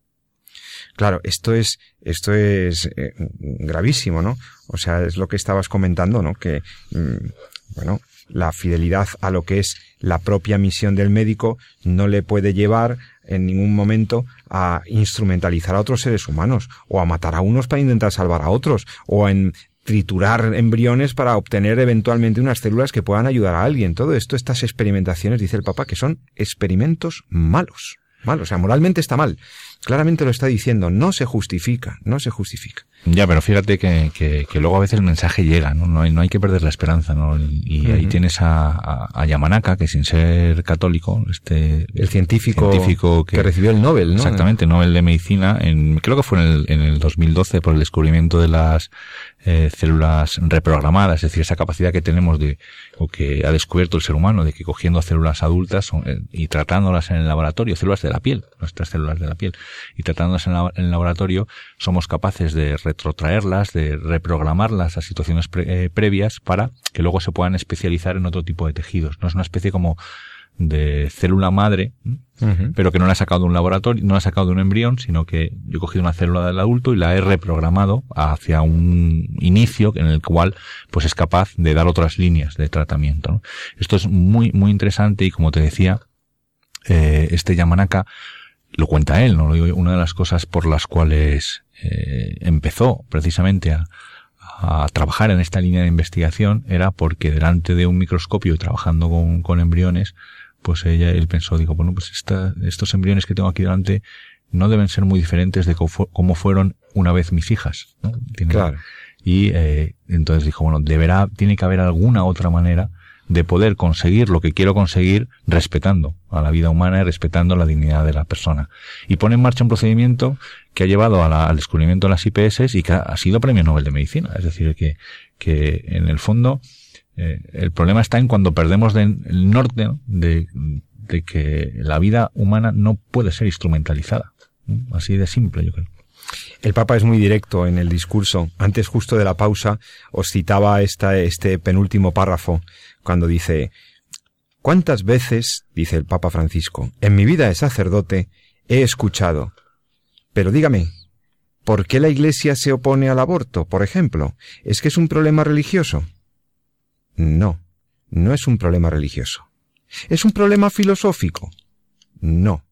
Claro, esto es, esto es eh, gravísimo, ¿no? O sea, es lo que estabas comentando, ¿no? Que, mm, bueno, la fidelidad a lo que es la propia misión del médico no le puede llevar en ningún momento a instrumentalizar a otros seres humanos o a matar a unos para intentar salvar a otros o en triturar embriones para obtener eventualmente unas células que puedan ayudar a alguien. Todo esto, estas experimentaciones, dice el Papa, que son experimentos malos. Malos, o sea, moralmente está mal. Claramente lo está diciendo, no se justifica, no se justifica. Ya, pero fíjate que, que, que, luego a veces el mensaje llega, ¿no? No hay, no hay que perder la esperanza, ¿no? Y, ahí tienes a, a, a, Yamanaka, que sin ser católico, este... El científico, científico que, que, recibió el Nobel, ¿no? Exactamente, Nobel de Medicina, en, creo que fue en el, en el 2012 por el descubrimiento de las eh, células reprogramadas, es decir, esa capacidad que tenemos de, o que ha descubierto el ser humano, de que cogiendo células adultas eh, y tratándolas en el laboratorio, células de la piel, nuestras células de la piel, y tratándolas en, la, en el laboratorio, somos capaces de retrotraerlas, de reprogramarlas a situaciones pre, eh, previas para que luego se puedan especializar en otro tipo de tejidos. No es una especie como de célula madre, uh -huh. pero que no la he sacado de un laboratorio, no la he sacado de un embrión, sino que yo he cogido una célula del adulto y la he reprogramado hacia un inicio en el cual pues es capaz de dar otras líneas de tratamiento. ¿no? Esto es muy, muy interesante y como te decía, eh, este Yamanaka lo cuenta él, ¿no? Una de las cosas por las cuales eh, empezó precisamente a, a trabajar en esta línea de investigación era porque delante de un microscopio y trabajando con, con embriones, pues ella, él pensó, digo, bueno, pues esta, estos embriones que tengo aquí delante no deben ser muy diferentes de cómo fueron una vez mis hijas, ¿no? Tiene, claro. Y eh, entonces dijo, bueno, deberá, tiene que haber alguna otra manera de poder conseguir lo que quiero conseguir respetando a la vida humana y respetando la dignidad de la persona. Y pone en marcha un procedimiento que ha llevado a la, al descubrimiento de las IPS y que ha, ha, sido premio Nobel de Medicina. Es decir, que, que en el fondo eh, el problema está en cuando perdemos de, el norte ¿no? de, de que la vida humana no puede ser instrumentalizada. Así de simple, yo creo. El Papa es muy directo en el discurso. Antes, justo de la pausa, os citaba esta, este penúltimo párrafo, cuando dice, ¿Cuántas veces, dice el Papa Francisco, en mi vida de sacerdote he escuchado, pero dígame, ¿por qué la Iglesia se opone al aborto, por ejemplo? ¿Es que es un problema religioso? No, no es un problema religioso. ¿Es un problema filosófico? No,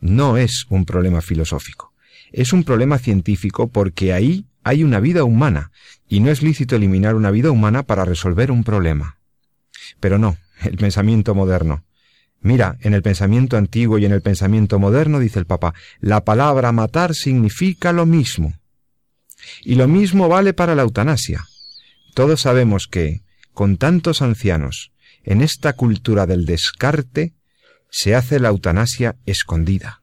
no es un problema filosófico. Es un problema científico porque ahí hay una vida humana y no es lícito eliminar una vida humana para resolver un problema. Pero no, el pensamiento moderno. Mira, en el pensamiento antiguo y en el pensamiento moderno, dice el Papa, la palabra matar significa lo mismo. Y lo mismo vale para la eutanasia. Todos sabemos que, con tantos ancianos, en esta cultura del descarte, se hace la eutanasia escondida.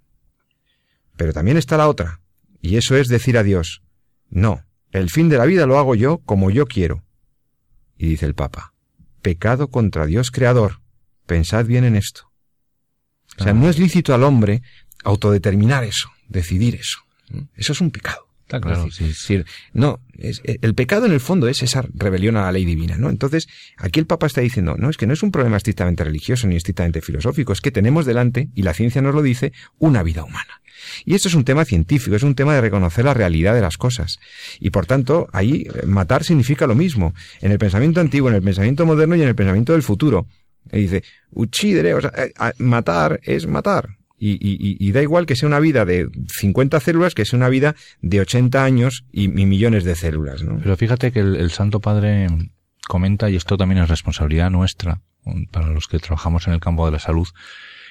Pero también está la otra, y eso es decir a Dios, no, el fin de la vida lo hago yo como yo quiero. Y dice el Papa, pecado contra Dios creador. Pensad bien en esto. O sea, no es lícito al hombre autodeterminar eso, decidir eso. Eso es un pecado. Está claro. Es decir, sí. no, es, el pecado en el fondo es esa rebelión a la ley divina, ¿no? Entonces, aquí el Papa está diciendo, no, es que no es un problema estrictamente religioso ni estrictamente filosófico, es que tenemos delante, y la ciencia nos lo dice, una vida humana. Y esto es un tema científico, es un tema de reconocer la realidad de las cosas. Y por tanto, ahí matar significa lo mismo. En el pensamiento antiguo, en el pensamiento moderno y en el pensamiento del futuro. Y dice, uccidere, o sea, matar es matar. Y, y, y, da igual que sea una vida de 50 células que sea una vida de 80 años y, y millones de células. ¿no? Pero fíjate que el, el, Santo Padre comenta, y esto también es responsabilidad nuestra, para los que trabajamos en el campo de la salud,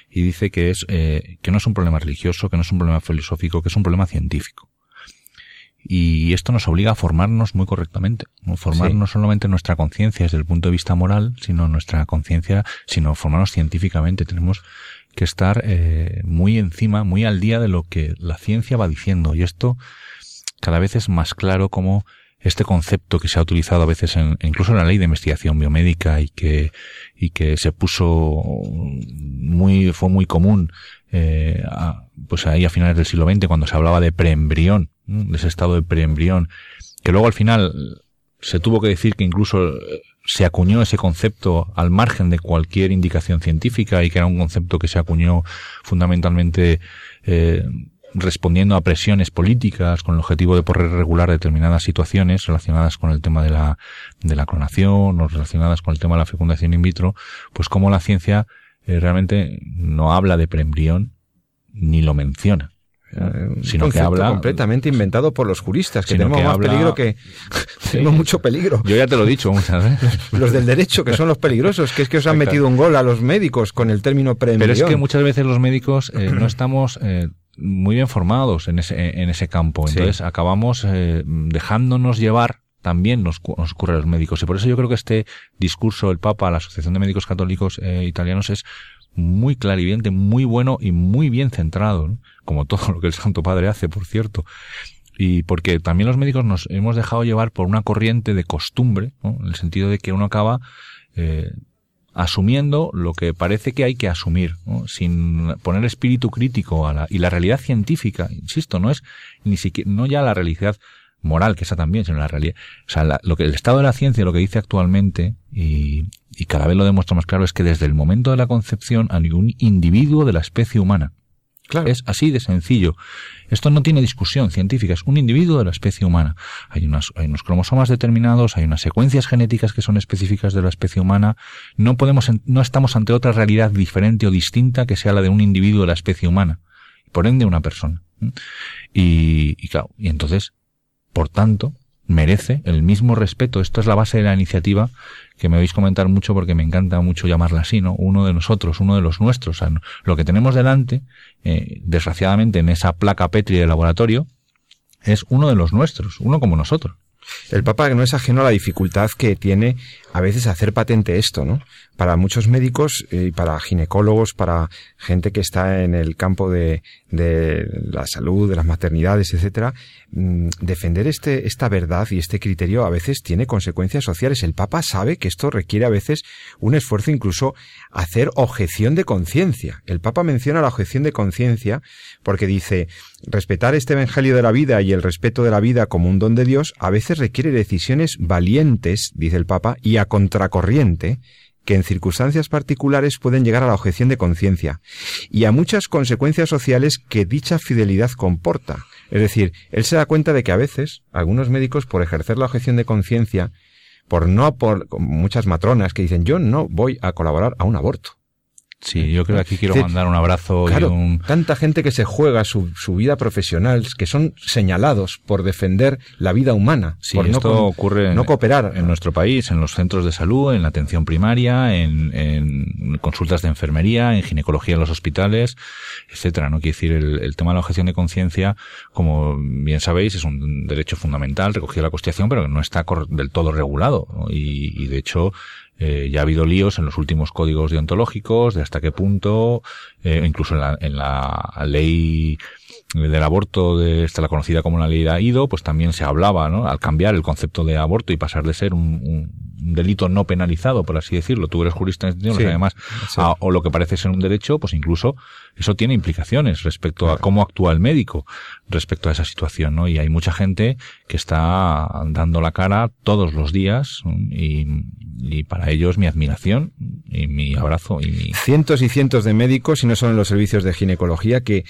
y dice que es eh, que no es un problema religioso, que no es un problema filosófico, que es un problema científico. Y esto nos obliga a formarnos muy correctamente, ¿no? formar sí. no solamente nuestra conciencia desde el punto de vista moral, sino nuestra conciencia, sino formarnos científicamente. Tenemos que estar eh, muy encima, muy al día de lo que la ciencia va diciendo. Y esto cada vez es más claro como este concepto que se ha utilizado a veces en, incluso en la ley de investigación biomédica y que, y que se puso muy, fue muy común, eh, pues ahí a finales del siglo XX cuando se hablaba de preembrión, de ese estado de preembrión, que luego al final se tuvo que decir que incluso se acuñó ese concepto al margen de cualquier indicación científica y que era un concepto que se acuñó fundamentalmente eh, respondiendo a presiones políticas con el objetivo de poder regular determinadas situaciones relacionadas con el tema de la, de la clonación o relacionadas con el tema de la fecundación in vitro, pues como la ciencia eh, realmente no habla de preembrión ni lo menciona. Eh, sino que habla completamente inventado por los juristas que tenemos más peligro que tenemos mucho peligro. Yo ya te lo he dicho muchas veces los del derecho que son los peligrosos que es que os han metido un gol a los médicos con el término preembrión pero es que muchas veces los médicos eh, no estamos eh, muy bien formados en ese en ese campo. Entonces acabamos dejándonos llevar también nos, ocurre a los médicos. Y por eso yo creo que este discurso del Papa a la Asociación de Médicos Católicos Italianos es muy clarividente, muy bueno y muy bien centrado, como todo lo que el Santo Padre hace, por cierto. Y porque también los médicos nos hemos dejado llevar por una corriente de costumbre, en el sentido de que uno acaba eh, asumiendo lo que parece que hay que asumir, sin poner espíritu crítico a la, y la realidad científica, insisto, no es ni siquiera, no ya la realidad moral, que esa también, sino la realidad. O sea, lo que el estado de la ciencia, lo que dice actualmente, y, y cada vez lo demuestra más claro, es que desde el momento de la concepción hay un individuo de la especie humana. Claro. Es así de sencillo. Esto no tiene discusión científica, es un individuo de la especie humana. Hay, unas, hay unos cromosomas determinados, hay unas secuencias genéticas que son específicas de la especie humana. No podemos, no estamos ante otra realidad diferente o distinta que sea la de un individuo de la especie humana. Por ende, una persona. Y, y claro, y entonces por tanto, merece el mismo respeto. Esto es la base de la iniciativa que me oís comentar mucho porque me encanta mucho llamarla así, ¿no? Uno de nosotros, uno de los nuestros. lo que tenemos delante, eh, desgraciadamente en esa placa Petri de laboratorio, es uno de los nuestros, uno como nosotros. El Papa no es ajeno a la dificultad que tiene a veces hacer patente esto, ¿no? Para muchos médicos y para ginecólogos, para gente que está en el campo de, de la salud, de las maternidades, etcétera, mm, defender este, esta verdad y este criterio a veces tiene consecuencias sociales. El Papa sabe que esto requiere a veces un esfuerzo incluso hacer objeción de conciencia. El Papa menciona la objeción de conciencia porque dice, respetar este evangelio de la vida y el respeto de la vida como un don de Dios a veces requiere decisiones valientes, dice el Papa, y a contracorriente, que en circunstancias particulares pueden llegar a la objeción de conciencia y a muchas consecuencias sociales que dicha fidelidad comporta. Es decir, él se da cuenta de que a veces algunos médicos por ejercer la objeción de conciencia, por no por muchas matronas que dicen yo no voy a colaborar a un aborto. Sí, yo creo que aquí quiero mandar un abrazo claro, y un... Tanta gente que se juega su, su, vida profesional, que son señalados por defender la vida humana. Sí, por esto no, ocurre no cooperar. En nuestro país, en los centros de salud, en la atención primaria, en, en consultas de enfermería, en ginecología en los hospitales, etcétera. ¿no? Quiere decir, el, el tema de la objeción de conciencia, como bien sabéis, es un derecho fundamental recogido en la Constitución, pero que no está del todo regulado. ¿no? Y, y de hecho, eh, ya ha habido líos en los últimos códigos deontológicos de hasta qué punto, eh, incluso en la, en la ley del aborto, de esta la conocida como la ley de AIDO, pues también se hablaba, ¿no? Al cambiar el concepto de aborto y pasar de ser un, un delito no penalizado, por así decirlo, tú eres jurista en sí, además, sí. A, o lo que parece ser un derecho, pues incluso eso tiene implicaciones respecto claro. a cómo actúa el médico respecto a esa situación, ¿no? Y hay mucha gente que está dando la cara todos los días y, y para ellos mi admiración y mi abrazo y mi... Cientos y cientos de médicos, y no solo en los servicios de ginecología, que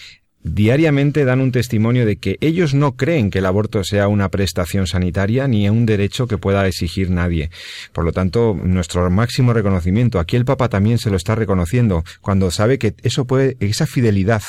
diariamente dan un testimonio de que ellos no creen que el aborto sea una prestación sanitaria ni un derecho que pueda exigir nadie. Por lo tanto, nuestro máximo reconocimiento. Aquí el Papa también se lo está reconociendo cuando sabe que eso puede, esa fidelidad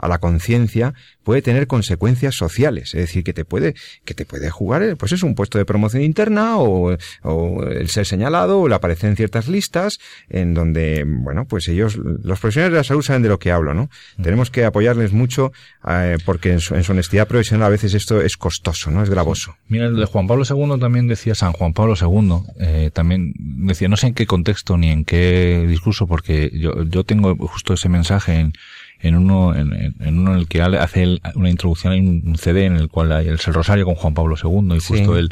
a la conciencia puede tener consecuencias sociales, es decir, que te puede, que te puede jugar, pues es un puesto de promoción interna o, o el ser señalado o el aparecer en ciertas listas en donde, bueno, pues ellos, los profesionales de la salud saben de lo que hablo, ¿no? Mm. Tenemos que apoyarles mucho eh, porque en su, en su, honestidad profesional a veces esto es costoso, ¿no? Es gravoso. Mira, el de Juan Pablo II también decía, San Juan Pablo II, eh, también decía, no sé en qué contexto ni en qué discurso, porque yo, yo tengo justo ese mensaje en, en uno en, en, uno en el que hace una introducción, hay un CD en el cual hay el Rosario con Juan Pablo II y justo él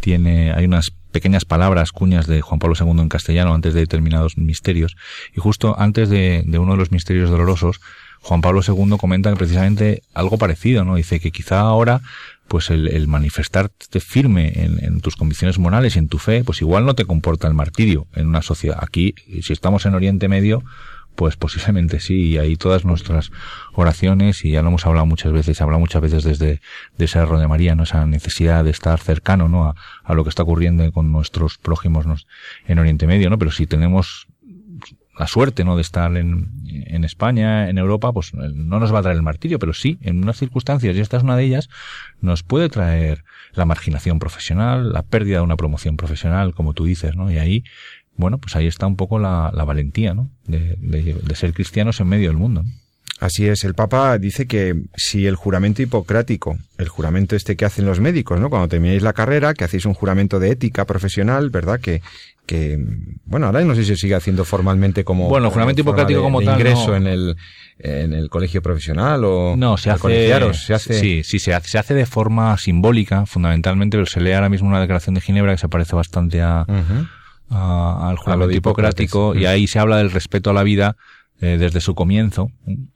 tiene, hay unas pequeñas palabras, cuñas de Juan Pablo II en castellano antes de determinados misterios y justo antes de, de uno de los misterios dolorosos Juan Pablo II comenta que precisamente algo parecido, ¿no? Dice que quizá ahora pues el, manifestarte firme en, tus convicciones morales y en tu fe, pues igual no te comporta el martirio en una sociedad. Aquí, si estamos en Oriente Medio, pues posiblemente sí, y ahí todas nuestras oraciones, y ya lo hemos hablado muchas veces, hablado muchas veces desde de Cerro de María, ¿no? esa necesidad de estar cercano, ¿no? A, lo que está ocurriendo con nuestros prójimos en Oriente Medio, ¿no? Pero si tenemos la suerte, ¿no? De estar en, en España, en Europa, pues no nos va a traer el martirio, pero sí, en unas circunstancias, y esta es una de ellas, nos puede traer la marginación profesional, la pérdida de una promoción profesional, como tú dices, ¿no? Y ahí, bueno, pues ahí está un poco la, la valentía, ¿no? De, de, ser cristianos en medio del mundo. Así es, el Papa dice que si el juramento hipocrático, el juramento este que hacen los médicos, ¿no? Cuando termináis la carrera, que hacéis un juramento de ética profesional, ¿verdad? Que, que, bueno, ahora no sé si se sigue haciendo formalmente como... Bueno, el juramento hipocrático como tal, ingreso en el, en el colegio profesional o... No, se hace, se hace... Sí, sí, se hace, se hace de forma simbólica, fundamentalmente, pero se lee ahora mismo una declaración de Ginebra que se parece bastante a, al juramento hipocrático y ahí se habla del respeto a la vida eh, desde su comienzo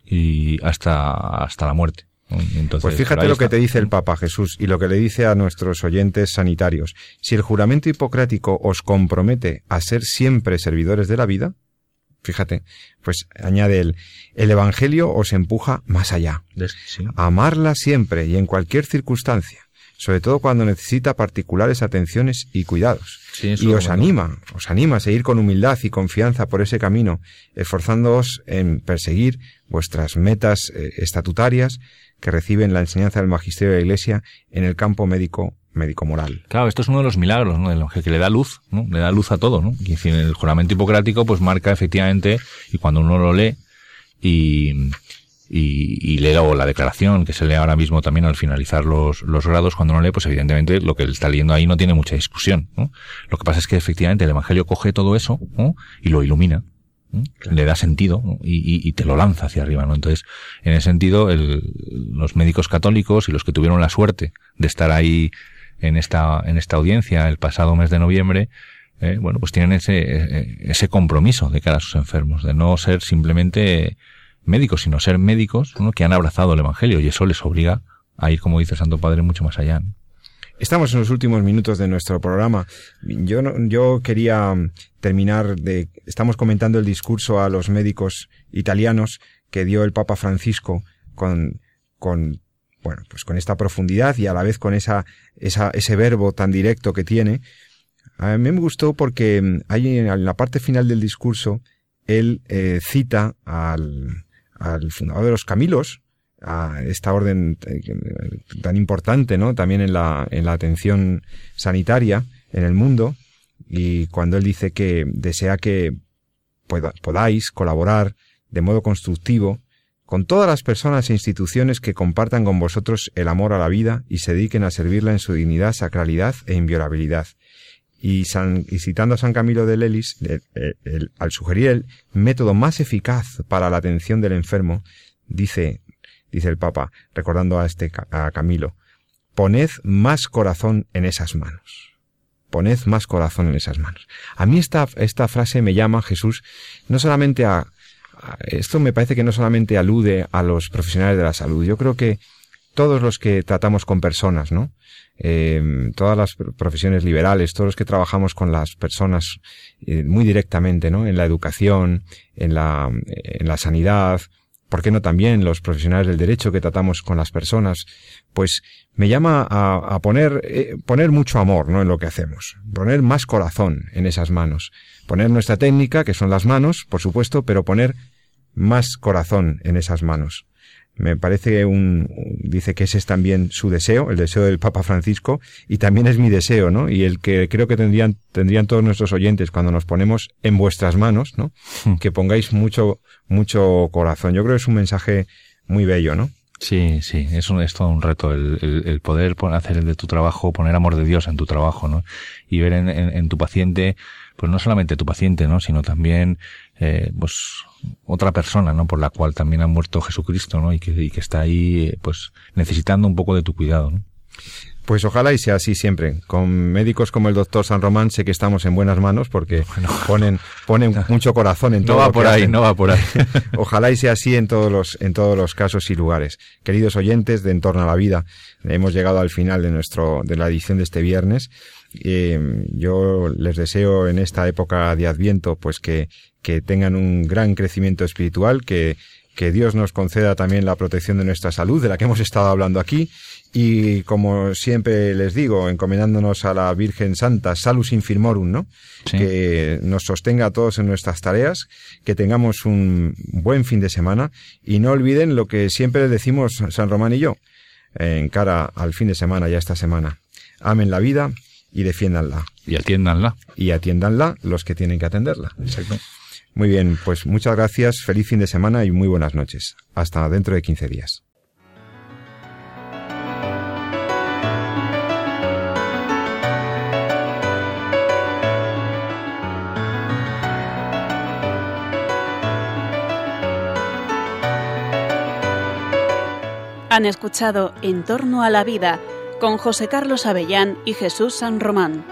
y hasta, hasta la muerte. Entonces, pues fíjate lo que te dice el Papa Jesús y lo que le dice a nuestros oyentes sanitarios. Si el juramento hipocrático os compromete a ser siempre servidores de la vida, fíjate, pues añade él, el Evangelio os empuja más allá. A amarla siempre y en cualquier circunstancia sobre todo cuando necesita particulares atenciones y cuidados. y os anima, os anima a seguir con humildad y confianza por ese camino, esforzándoos en perseguir vuestras metas eh, estatutarias que reciben la enseñanza del magisterio de la Iglesia en el campo médico médico moral. Claro, esto es uno de los milagros, ¿no? que le da luz, ¿no? Le da luz a todo, ¿no? Y en el juramento hipocrático pues marca efectivamente y cuando uno lo lee y y, y lee la declaración que se lee ahora mismo también al finalizar los, los grados, cuando no lee, pues evidentemente lo que él está leyendo ahí no tiene mucha discusión. ¿no? Lo que pasa es que efectivamente el Evangelio coge todo eso y lo ilumina. le da sentido y, y, te lo lanza hacia arriba. ¿no? Entonces, en ese sentido, el, los médicos católicos y los que tuvieron la suerte de estar ahí en esta, en esta audiencia el pasado mes de noviembre, eh, bueno, pues tienen ese, ese compromiso de cara a sus enfermos, de no ser simplemente médicos, sino ser médicos que han abrazado el Evangelio y eso les obliga a ir, como dice el Santo Padre, mucho más allá. Estamos en los últimos minutos de nuestro programa. Yo, yo quería terminar de, estamos comentando el discurso a los médicos italianos que dio el Papa Francisco con, con, bueno, pues con esta profundidad y a la vez con esa, esa, ese verbo tan directo que tiene. A mí me gustó porque hay en la parte final del discurso, él eh, cita al, al fundador de los Camilos, a esta orden eh, tan importante, ¿no? También en la, en la atención sanitaria en el mundo. Y cuando él dice que desea que podáis colaborar de modo constructivo con todas las personas e instituciones que compartan con vosotros el amor a la vida y se dediquen a servirla en su dignidad, sacralidad e inviolabilidad. Y, citando a San Camilo de Lelis, al sugerir el método más eficaz para la atención del enfermo, dice, dice el Papa, recordando a este a Camilo, poned más corazón en esas manos. Poned más corazón en esas manos. A mí esta, esta frase me llama, Jesús, no solamente a, esto me parece que no solamente alude a los profesionales de la salud. Yo creo que todos los que tratamos con personas, ¿no? Eh, todas las profesiones liberales, todos los que trabajamos con las personas eh, muy directamente, ¿no? En la educación, en la, en la sanidad, ¿por qué no también los profesionales del derecho que tratamos con las personas? Pues me llama a, poner, eh, poner mucho amor, ¿no? En lo que hacemos. Poner más corazón en esas manos. Poner nuestra técnica, que son las manos, por supuesto, pero poner más corazón en esas manos me parece un, dice que ese es también su deseo, el deseo del Papa Francisco, y también es mi deseo, ¿no? Y el que creo que tendrían, tendrían todos nuestros oyentes cuando nos ponemos en vuestras manos, ¿no? Hmm. Que pongáis mucho, mucho corazón. Yo creo que es un mensaje muy bello, ¿no? Sí, sí, es, un, es todo un reto el, el, poder hacer de tu trabajo, poner amor de Dios en tu trabajo, ¿no? Y ver en, en, en tu paciente, pues no solamente tu paciente, ¿no? Sino también, eh, pues otra persona, ¿no? Por la cual también ha muerto Jesucristo, ¿no? Y que, y que está ahí, pues, necesitando un poco de tu cuidado, ¿no? Pues ojalá y sea así siempre. Con médicos como el doctor San Román sé que estamos en buenas manos porque ponen, ponen mucho corazón en todo. No va por ahí, no va por ahí. ojalá y sea así en todos los, en todos los casos y lugares. Queridos oyentes de En torno a la vida, hemos llegado al final de nuestro, de la edición de este viernes. Eh, yo les deseo en esta época de Adviento, pues que, que tengan un gran crecimiento espiritual, que, que Dios nos conceda también la protección de nuestra salud, de la que hemos estado hablando aquí, y como siempre les digo, encomendándonos a la Virgen Santa, salus infirmorum, ¿no? Que nos sostenga a todos en nuestras tareas, que tengamos un buen fin de semana y no olviden lo que siempre decimos San Román y yo, en cara al fin de semana, ya esta semana. Amen la vida y defiéndanla. Y atiéndanla. Y atiéndanla los que tienen que atenderla. Exacto. Muy bien, pues muchas gracias, feliz fin de semana y muy buenas noches. Hasta dentro de 15 días. Han escuchado En torno a la vida con José Carlos Avellán y Jesús San Román.